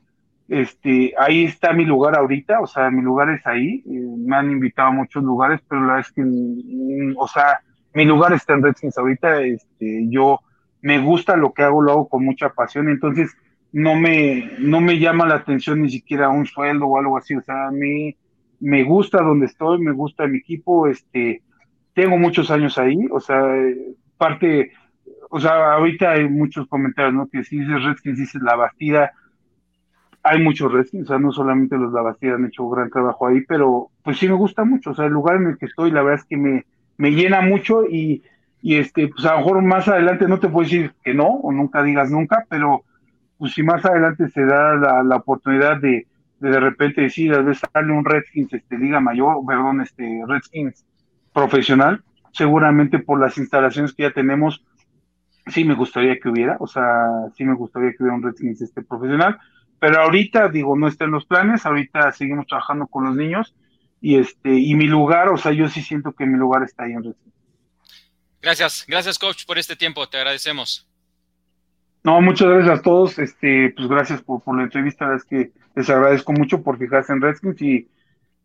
este, ahí está mi lugar ahorita, o sea, mi lugar es ahí. Eh, me han invitado a muchos lugares, pero la verdad es que, mm, o sea, mi lugar está en Redskins ahorita. Este, yo me gusta lo que hago, lo hago con mucha pasión, entonces no me, no me llama la atención ni siquiera un sueldo o algo así. O sea, a mí me gusta donde estoy, me gusta mi equipo, este, tengo muchos años ahí, o sea, parte, o sea, ahorita hay muchos comentarios, ¿no? Que si dices Redskins, dices la Bastida, hay muchos Redskins, o sea, no solamente los Lavastida han hecho un gran trabajo ahí, pero pues sí me gusta mucho, o sea, el lugar en el que estoy, la verdad es que me, me llena mucho y, y este, pues a lo mejor más adelante no te puedo decir que no, o nunca digas nunca, pero pues si más adelante se da la, la oportunidad de, de, repente decir, a veces sale un Redskins este, Liga Mayor, perdón, este Redskins profesional, seguramente por las instalaciones que ya tenemos, sí me gustaría que hubiera, o sea, sí me gustaría que hubiera un Redskins este profesional, pero ahorita digo, no está en los planes, ahorita seguimos trabajando con los niños y este y mi lugar, o sea, yo sí siento que mi lugar está ahí en Redskins. Gracias, gracias coach por este tiempo, te agradecemos. No, muchas gracias a todos, este, pues gracias por, por la entrevista, es que les agradezco mucho por fijarse en Redskins y,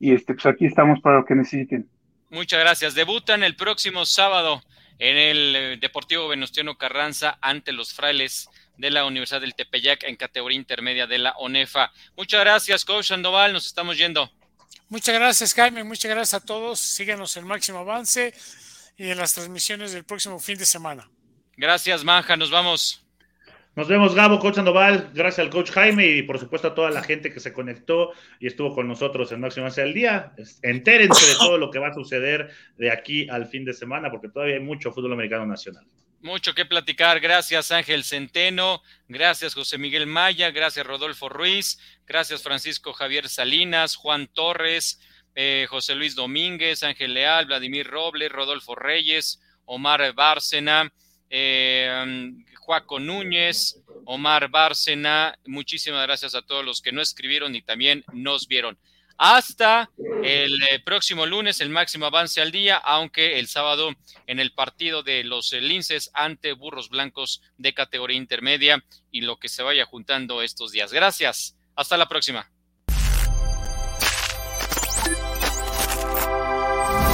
y este, pues aquí estamos para lo que necesiten. Muchas gracias. Debutan el próximo sábado en el eh, Deportivo Venustiano Carranza ante los frailes de la Universidad del Tepeyac en categoría intermedia de la ONEFA. Muchas gracias, coach Sandoval. Nos estamos yendo. Muchas gracias, Jaime. Muchas gracias a todos. Síganos en máximo avance y en las transmisiones del próximo fin de semana. Gracias, Manja. Nos vamos. Nos vemos, Gabo, coach Sandoval. Gracias al coach Jaime y por supuesto a toda la gente que se conectó y estuvo con nosotros en Máximo Avance del Día. Entérense de todo lo que va a suceder de aquí al fin de semana porque todavía hay mucho fútbol americano nacional. Mucho que platicar. Gracias Ángel Centeno, gracias José Miguel Maya, gracias Rodolfo Ruiz, gracias Francisco Javier Salinas, Juan Torres, eh, José Luis Domínguez, Ángel Leal, Vladimir Robles, Rodolfo Reyes, Omar Bárcena, eh, Juaco Núñez, Omar Bárcena. Muchísimas gracias a todos los que no escribieron y también nos vieron. Hasta el eh, próximo lunes, el máximo avance al día, aunque el sábado en el partido de los eh, linces ante burros blancos de categoría intermedia y lo que se vaya juntando estos días. Gracias. Hasta la próxima.